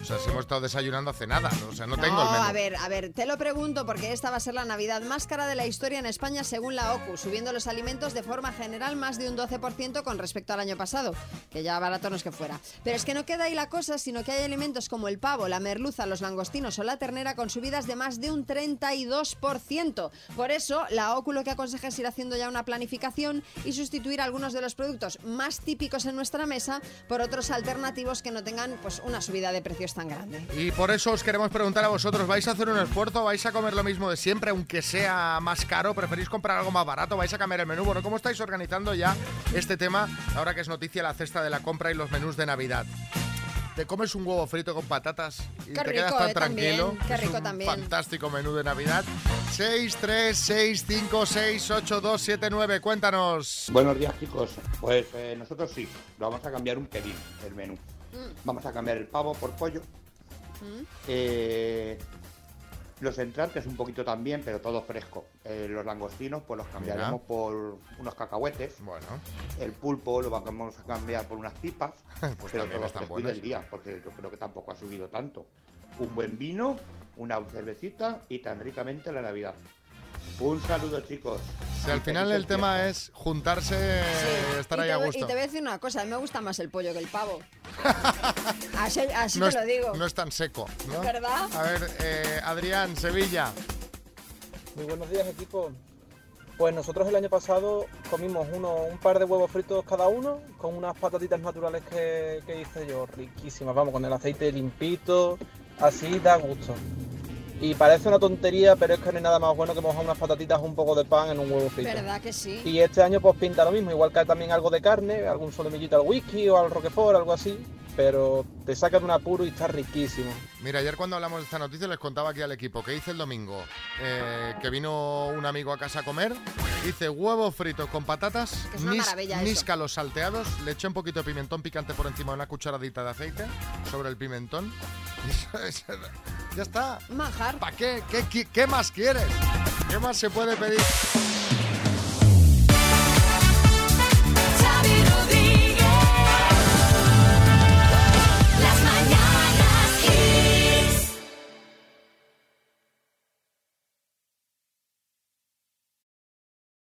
O sea, si hemos estado desayunando hace nada. O sea, no, tengo el menú. a ver, a ver, te lo pregunto porque esta va a ser la Navidad más cara de la historia en España según la OCU, subiendo los alimentos de forma general más de un 12% con respecto al año pasado, que ya barato no es que fuera. Pero es que no queda ahí la cosa, sino que hay alimentos como el pavo, la merluza, los langostinos o la ternera con subidas de más de un 32%. Por eso, la OCU lo que aconseja es ir haciendo ya una planificación y sustituir algunos de los productos más típicos en nuestra mesa por otros alternativos que no tengan pues una subida de precios es tan grande. Y por eso os queremos preguntar a vosotros, ¿vais a hacer un esfuerzo? ¿Vais a comer lo mismo de siempre, aunque sea más caro? ¿Preferís comprar algo más barato? ¿Vais a cambiar el menú? Bueno, ¿cómo estáis organizando ya este tema ahora que es noticia la cesta de la compra y los menús de Navidad? ¿Te comes un huevo frito con patatas y Qué te quedas rico, tan eh, tranquilo? también, qué Es rico un también. Fantástico menú de Navidad. 6, 3, 6, 5, 6, 8, 2, 7, 9. Cuéntanos. Buenos días, chicos. Pues eh, nosotros sí, lo vamos a cambiar un pelín, el menú. Vamos a cambiar el pavo por pollo. Eh, los entrantes un poquito también, pero todo fresco. Eh, los langostinos, pues los cambiaremos Mira. por unos cacahuetes. Bueno. El pulpo lo vamos a cambiar por unas pipas. Pues pero también todo están fresco del día, porque yo creo que tampoco ha subido tanto. Un buen vino, una cervecita y tan ricamente la Navidad. Un saludo, chicos. Si al final el tema es juntarse, estar ahí te, a gusto. y te voy a decir una cosa, a mí me gusta más el pollo que el pavo. así así no, te es, lo digo. no es tan seco, ¿no? ¿Verdad? A ver, eh, Adrián, Sevilla. Muy buenos días, equipo. Pues nosotros el año pasado comimos uno, un par de huevos fritos cada uno con unas patatitas naturales que, que hice yo, riquísimas, vamos, con el aceite limpito, así da gusto. Y parece una tontería, pero es que no hay nada más bueno que mojar unas patatitas un poco de pan en un huevo frito. ¿Verdad que sí? Y este año pues pinta lo mismo, igual que también algo de carne, algún solomillito al whisky o al roquefort, algo así, pero te saca de un apuro y está riquísimo. Mira, ayer cuando hablamos de esta noticia les contaba aquí al equipo que hice el domingo, eh, que vino un amigo a casa a comer, hice huevos fritos con patatas, Que es una maravilla eso. níscalos salteados, le eché un poquito de pimentón picante por encima de una cucharadita de aceite sobre el pimentón. Ya está. Manjar. ¿Para qué? ¿Qué, más quieres? ¿Qué más se puede pedir?